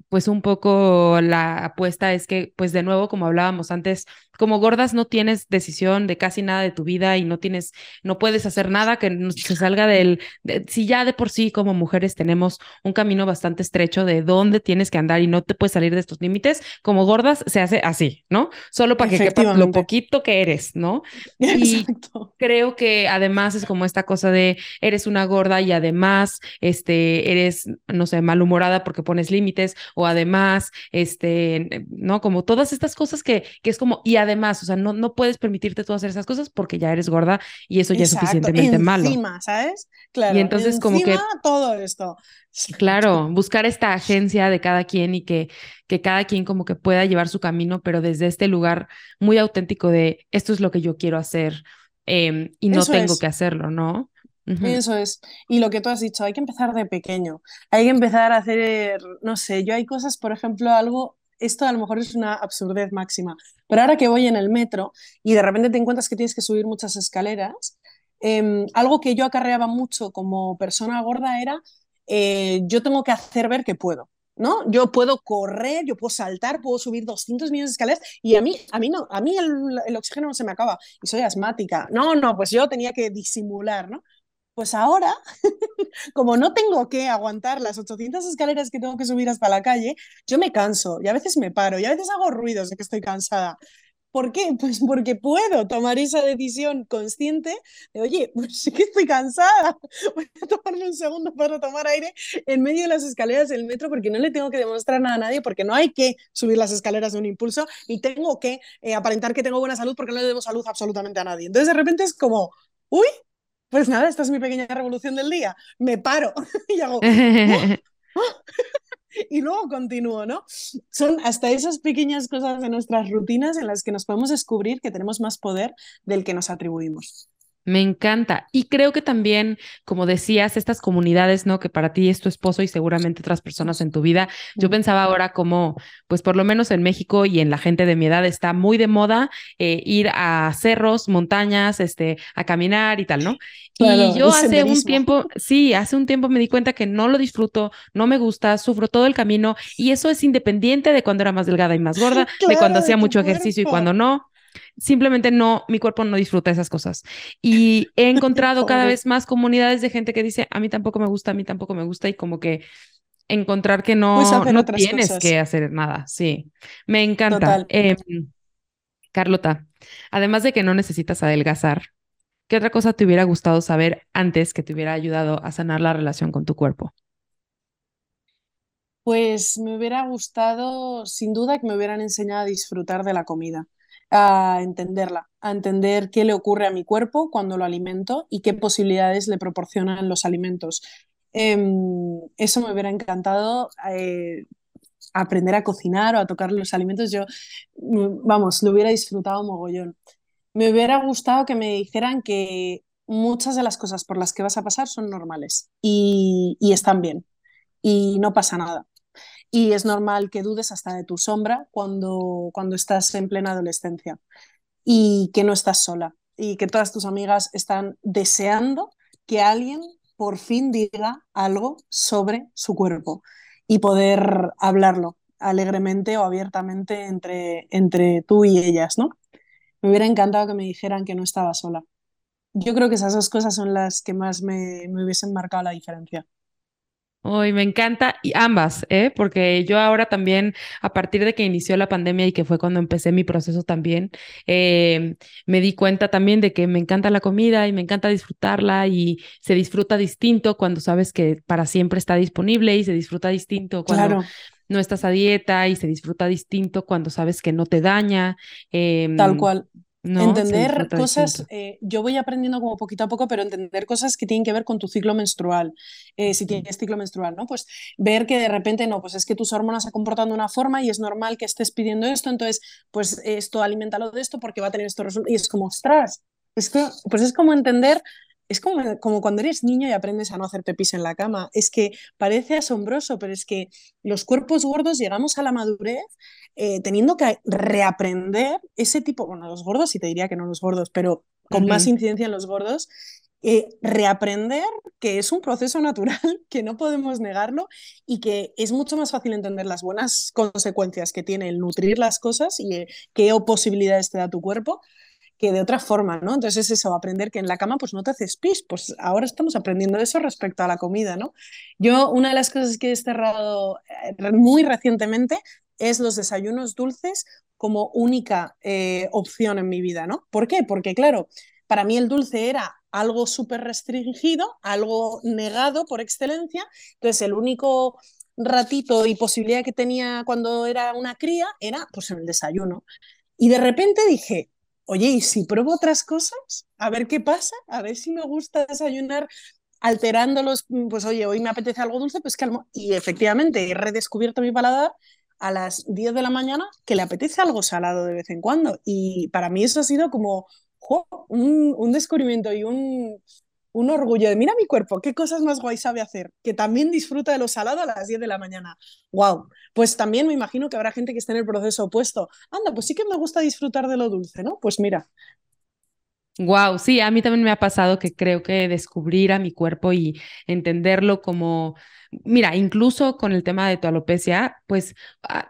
pues un poco la apuesta es que, pues de nuevo, como hablábamos antes, como gordas no tienes decisión de casi nada de tu vida y no tienes, no puedes hacer nada que se salga del, de, si ya de por sí como mujeres tenemos un camino bastante estrecho de dónde tienes que andar y no te puedes salir de estos límites, como gordas se hace así, ¿no? Solo para que quepa lo poquito que eres, ¿no? Y Exacto. creo que además es como esta cosa de eres una gorda y además este, eres, no sé, malhumorada porque pones límites o además, este, ¿no? Como todas estas cosas que, que es como, y además, o sea, no, no puedes permitirte tú hacer esas cosas porque ya eres gorda y eso ya Exacto. es suficientemente Encima, malo. Encima, ¿sabes? Claro. Y entonces Encima, como que... todo esto. Claro, buscar esta agencia de cada quien y que, que cada quien como que pueda llevar su camino, pero desde este lugar muy auténtico de esto es lo que yo quiero hacer eh, y no Eso tengo es. que hacerlo, ¿no? Eso es. Y lo que tú has dicho, hay que empezar de pequeño. Hay que empezar a hacer, no sé, yo hay cosas, por ejemplo, algo, esto a lo mejor es una absurdez máxima, pero ahora que voy en el metro y de repente te encuentras que tienes que subir muchas escaleras, eh, algo que yo acarreaba mucho como persona gorda era, eh, yo tengo que hacer ver que puedo. ¿no? Yo puedo correr, yo puedo saltar, puedo subir 200 millones de escaleras y a mí, a mí, no, a mí el, el oxígeno no se me acaba y soy asmática. No, no, pues yo tenía que disimular, ¿no? Pues ahora, como no tengo que aguantar las 800 escaleras que tengo que subir hasta la calle, yo me canso y a veces me paro y a veces hago ruidos de que estoy cansada. ¿Por qué? Pues porque puedo tomar esa decisión consciente de, oye, pues sí que estoy cansada, voy a tomarme un segundo para tomar aire en medio de las escaleras del metro porque no le tengo que demostrar nada a nadie, porque no hay que subir las escaleras de un impulso y tengo que eh, aparentar que tengo buena salud porque no le debo salud absolutamente a nadie. Entonces de repente es como, uy, pues nada, esta es mi pequeña revolución del día, me paro y hago... ¡Oh! Y luego continúo, ¿no? Son hasta esas pequeñas cosas de nuestras rutinas en las que nos podemos descubrir que tenemos más poder del que nos atribuimos. Me encanta. Y creo que también, como decías, estas comunidades, ¿no? Que para ti es tu esposo y seguramente otras personas en tu vida. Yo pensaba ahora como, pues por lo menos en México y en la gente de mi edad está muy de moda eh, ir a cerros, montañas, este, a caminar y tal, ¿no? Claro, y yo hace un tiempo, sí, hace un tiempo me di cuenta que no lo disfruto, no me gusta, sufro todo el camino y eso es independiente de cuando era más delgada y más gorda, claro, de cuando hacía mucho cuerpo. ejercicio y cuando no simplemente no, mi cuerpo no disfruta esas cosas. Y he encontrado cada vez más comunidades de gente que dice, a mí tampoco me gusta, a mí tampoco me gusta, y como que encontrar que no, pues no tienes cosas. que hacer nada. Sí, me encanta. Eh, Carlota, además de que no necesitas adelgazar, ¿qué otra cosa te hubiera gustado saber antes que te hubiera ayudado a sanar la relación con tu cuerpo? Pues me hubiera gustado, sin duda, que me hubieran enseñado a disfrutar de la comida a entenderla, a entender qué le ocurre a mi cuerpo cuando lo alimento y qué posibilidades le proporcionan los alimentos. Eh, eso me hubiera encantado. Eh, aprender a cocinar o a tocar los alimentos, yo, vamos, lo hubiera disfrutado mogollón. Me hubiera gustado que me dijeran que muchas de las cosas por las que vas a pasar son normales y están bien y no pasa nada. Y es normal que dudes hasta de tu sombra cuando, cuando estás en plena adolescencia y que no estás sola y que todas tus amigas están deseando que alguien por fin diga algo sobre su cuerpo y poder hablarlo alegremente o abiertamente entre, entre tú y ellas, ¿no? Me hubiera encantado que me dijeran que no estaba sola. Yo creo que esas dos cosas son las que más me, me hubiesen marcado la diferencia. Hoy me encanta y ambas, ¿eh? Porque yo ahora también, a partir de que inició la pandemia y que fue cuando empecé mi proceso también, eh, me di cuenta también de que me encanta la comida y me encanta disfrutarla y se disfruta distinto cuando sabes que para siempre está disponible y se disfruta distinto cuando no estás a dieta y se disfruta distinto cuando sabes que no te daña. Tal em, cual entender cosas, eh, yo voy aprendiendo como poquito a poco, pero entender cosas que tienen que ver con tu ciclo menstrual, eh, si tienes ciclo menstrual, ¿no? Pues ver que de repente, no, pues es que tus hormonas se comportan de una forma y es normal que estés pidiendo esto, entonces, pues esto, alimentalo de esto porque va a tener estos resultados. Y es como, ostras, es que, pues es como entender es como, como, cuando eres niño y aprendes a no hacerte pis en la cama. Es que parece asombroso, pero es que los cuerpos gordos llegamos a la madurez eh, teniendo que reaprender ese tipo, bueno, los gordos sí te diría que no los gordos, pero con más incidencia en los gordos, eh, reaprender que es un proceso natural, que no podemos negarlo y que es mucho más fácil entender las buenas consecuencias que tiene el nutrir las cosas y eh, qué posibilidades te da tu cuerpo que de otra forma, ¿no? Entonces es eso, aprender que en la cama pues no te haces pis, pues ahora estamos aprendiendo eso respecto a la comida, ¿no? Yo una de las cosas que he cerrado muy recientemente es los desayunos dulces como única eh, opción en mi vida, ¿no? ¿Por qué? Porque, claro, para mí el dulce era algo súper restringido, algo negado por excelencia, entonces el único ratito y posibilidad que tenía cuando era una cría era pues en el desayuno. Y de repente dije, oye, ¿y si pruebo otras cosas? A ver qué pasa, a ver si me gusta desayunar alterándolos, pues oye, hoy me apetece algo dulce, pues calmo. Y efectivamente he redescubierto mi paladar a las 10 de la mañana que le apetece algo salado de vez en cuando. Y para mí eso ha sido como un, descubrimiento y un, un orgullo de, mira mi cuerpo, qué cosas más guay sabe hacer, que también disfruta de lo salado a las 10 de la mañana. ¡Wow! Pues también me imagino que habrá gente que esté en el proceso opuesto. Anda, pues sí que me gusta disfrutar de lo dulce, ¿no? Pues mira, Wow, sí, a mí también me ha pasado que creo que descubrir a mi cuerpo y entenderlo como, mira, incluso con el tema de tu alopecia, pues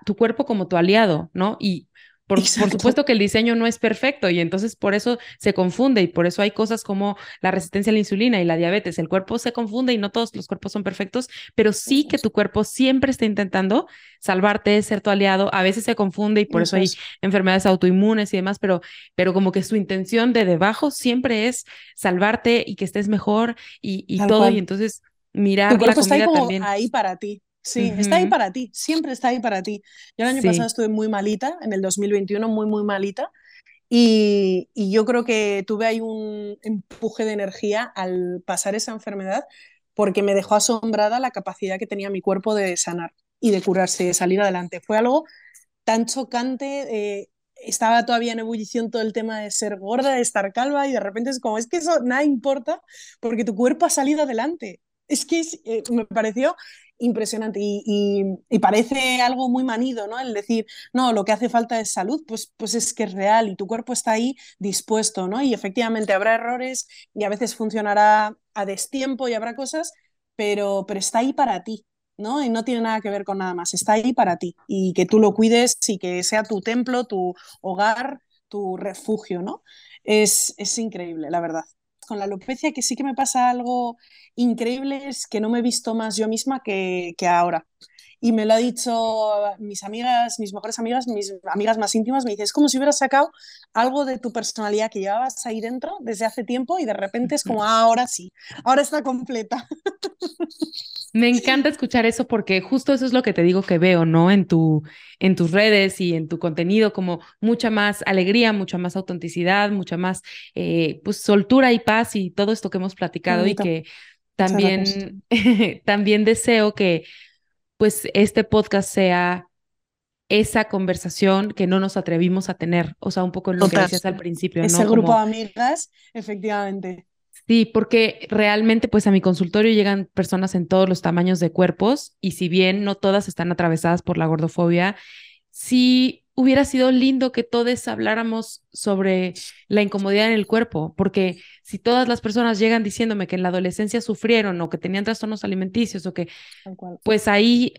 tu cuerpo como tu aliado, ¿no? Y por, supuesto que el diseño no es perfecto y entonces por eso se confunde y por eso hay cosas como la resistencia a la insulina y la diabetes. El cuerpo se confunde y no todos los cuerpos son perfectos, pero sí que tu cuerpo siempre está intentando salvarte, ser tu aliado. A veces se confunde y por eso, hay enfermedades autoinmunes y demás, pero, pero como que su intención de debajo siempre es salvarte y que estés mejor y, todo. Y entonces mirar la comida también. ahí para ti. Sí, está ahí para ti, siempre está ahí para ti. Yo el año pasado estuve muy malita, en el 2021 muy, muy malita, y, y, yo creo que tuve ahí un empuje de energía al pasar esa enfermedad porque me dejó asombrada la capacidad que tenía mi cuerpo de sanar y de curarse, de salir adelante. Fue algo tan chocante, eh, estaba todavía en ebullición todo el tema de ser gorda, de estar calva y de repente es como, es que eso nada importa porque tu cuerpo ha salido adelante. Es que eh, me pareció impresionante y, parece algo muy manido, ¿no? El decir, no, lo que hace falta es salud, pues, pues es que es real y tu cuerpo está ahí dispuesto, ¿no? Y efectivamente habrá errores y a veces funcionará a destiempo y habrá cosas, pero, pero está ahí para ti, ¿no? Y no tiene nada que ver con nada más, está ahí para ti y que tú lo cuides y que sea tu templo, tu hogar, tu refugio, ¿no? Es, es increíble, la verdad con la alopecia que sí que me pasa algo increíble es que no me he visto más yo misma que, que ahora. Y me lo ha dicho mis amigas, mis mejores amigas, mis amigas más íntimas, me dicen, es como si hubieras sacado algo de tu personalidad que llevabas ahí dentro desde hace tiempo y de repente es como, ah, ahora sí, ahora está completa. Me encanta escuchar eso porque justo eso es lo que te digo que veo, ¿no? En tu, en tus redes y en tu contenido, como mucha más alegría, mucha más autenticidad, mucha más, eh, pues, soltura y paz y todo esto que hemos platicado y que también, también deseo que, pues, este podcast sea esa conversación que no nos atrevimos a tener, o sea, un poco lo que decías al principio, Ese grupo de amigas, efectivamente. Sí, porque realmente pues a mi consultorio llegan personas en todos los tamaños de cuerpos y si bien no todas están atravesadas por la gordofobia, sí hubiera sido lindo que todos habláramos sobre la incomodidad en el cuerpo, porque si todas las personas llegan diciéndome que en la adolescencia sufrieron o que tenían trastornos alimenticios o que pues ahí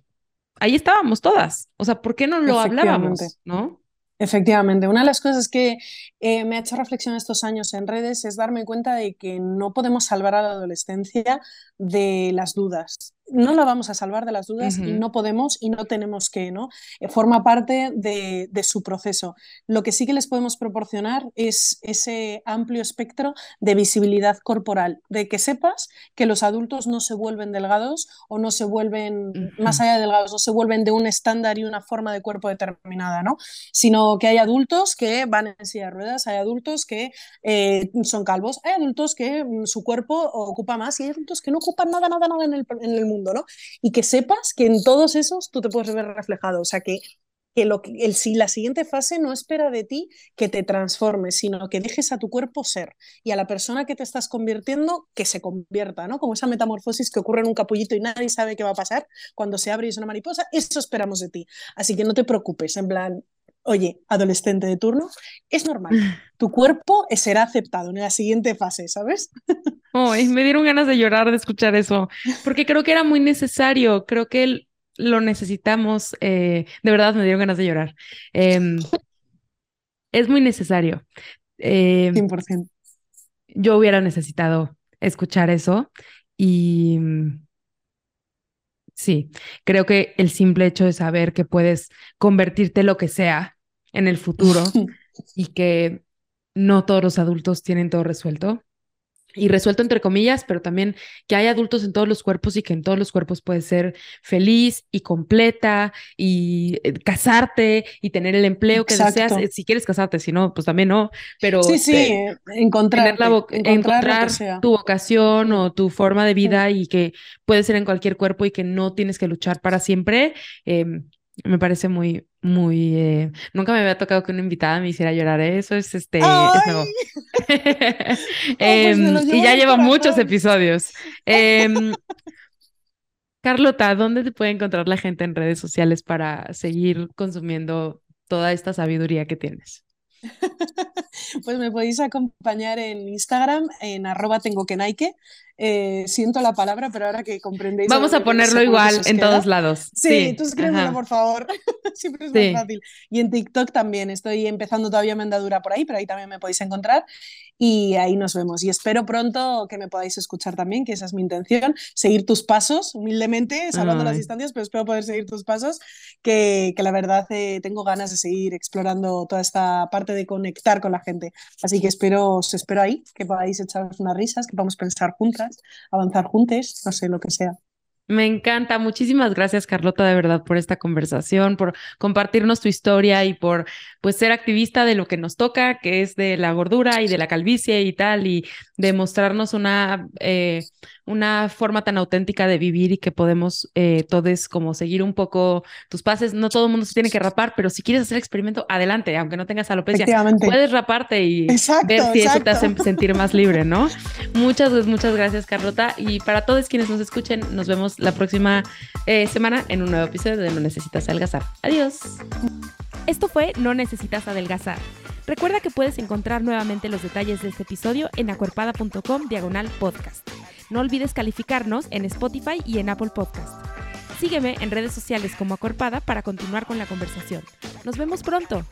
ahí estábamos todas. O sea, ¿por qué no lo hablábamos, no? Efectivamente, una de las cosas que eh, me ha hecho reflexión estos años en redes es darme cuenta de que no podemos salvar a la adolescencia de las dudas. No la vamos a salvar de las dudas y no podemos y no tenemos que, ¿no? Eh, forma parte de, de, su proceso. Lo que sí que les podemos proporcionar es ese amplio espectro de visibilidad corporal, de que sepas que los adultos no se vuelven delgados o no se vuelven, más allá de delgados, no se vuelven de un estándar y una forma de cuerpo determinada, ¿no? Sino que hay adultos que van en silla de ruedas, hay adultos que eh, son calvos, hay adultos que mm, su cuerpo ocupa más y hay adultos que no ocupan nada, nada, nada en el, en el mundo, Y que sepas que en todos esos tú te puedes ver reflejado, o sea que que, lo, el, si la siguiente fase no espera de ti que te transformes, sino que dejes a tu cuerpo ser y a la persona que te estás convirtiendo que se convierta, ¿no? Como esa metamorfosis que ocurre en un capullito y nadie sabe qué va a pasar cuando se abre y es una mariposa, eso esperamos de ti. Así que no te preocupes, en plan, oye, adolescente de turno, es normal. Tu cuerpo será aceptado en la siguiente fase, ¿sabes? Ay, me dieron ganas de llorar de escuchar eso, porque creo que era muy necesario. Creo que lo necesitamos. Eh, de verdad, me dieron ganas de llorar. Em, es muy necesario. 100%. Em, yo hubiera necesitado escuchar eso y Sí, creo que el simple hecho de saber que puedes convertirte lo que sea en el futuro y que no todos los adultos tienen todo resuelto, y resuelto entre comillas, pero también que hay adultos en todos los cuerpos y que en todos los cuerpos puedes ser feliz y completa y eh, casarte y tener el empleo que deseas, eh, si quieres casarte, si no, pues también no, pero sí, sí, encontrar, encontrar, tu vocación o tu forma de vida y que puede ser en cualquier cuerpo y que no tienes que luchar para siempre. Em, me parece muy, muy. Eh, nunca me había tocado que una invitada me hiciera llorar. ¿eh? Eso es este. Pues em, y ya lleva muchos episodios. Em, Carlota, ¿dónde te puede encontrar la gente en redes sociales para seguir consumiendo toda esta sabiduría que tienes? pues me podéis acompañar en Instagram en arroba tengo que Nike. Eh, siento la palabra, pero ahora que comprendéis. Vamos a ponerlo igual en todos lados. Sí, tú escríbelo, por favor. Siempre es más fácil. Y en TikTok también. Estoy empezando todavía mi andadura por ahí, pero ahí también me podéis encontrar. Y ahí nos vemos. Y espero pronto que me podáis escuchar también, que esa es mi intención. Seguir tus pasos, humildemente, salvando las distancias, pero espero poder seguir tus pasos. Que, que la verdad eh, tengo ganas de seguir explorando toda esta parte de conectar con la gente. Así que espero, os espero ahí, que podáis echaros unas risas, que podamos pensar juntas avanzar juntos, no sé, lo que sea. Me encanta. Muchísimas gracias, Carlota, de verdad, por esta conversación, por compartirnos tu historia y por pues ser activista de lo que nos toca, que es de la gordura y de la calvicie y tal, y de mostrarnos una, eh, una forma tan auténtica de vivir y que podemos eh, todos como seguir un poco tus pases. No todo el mundo se tiene que rapar, pero si quieres hacer experimento, adelante, aunque no tengas alopecia, puedes raparte y ver si eso te hace sentir más libre, ¿no? Muchas, muchas gracias, Carlota. Y para todos quienes nos escuchen, nos vemos la próxima eh, semana en un nuevo episodio de No Necesitas Adelgazar. Adiós. Esto fue No Necesitas Adelgazar. Recuerda que puedes encontrar nuevamente los detalles de este episodio en acuerpada.com diagonal podcast. No olvides calificarnos en Spotify y en Apple Podcast. Sígueme en redes sociales como Acuerpada para continuar con la conversación. Nos vemos pronto.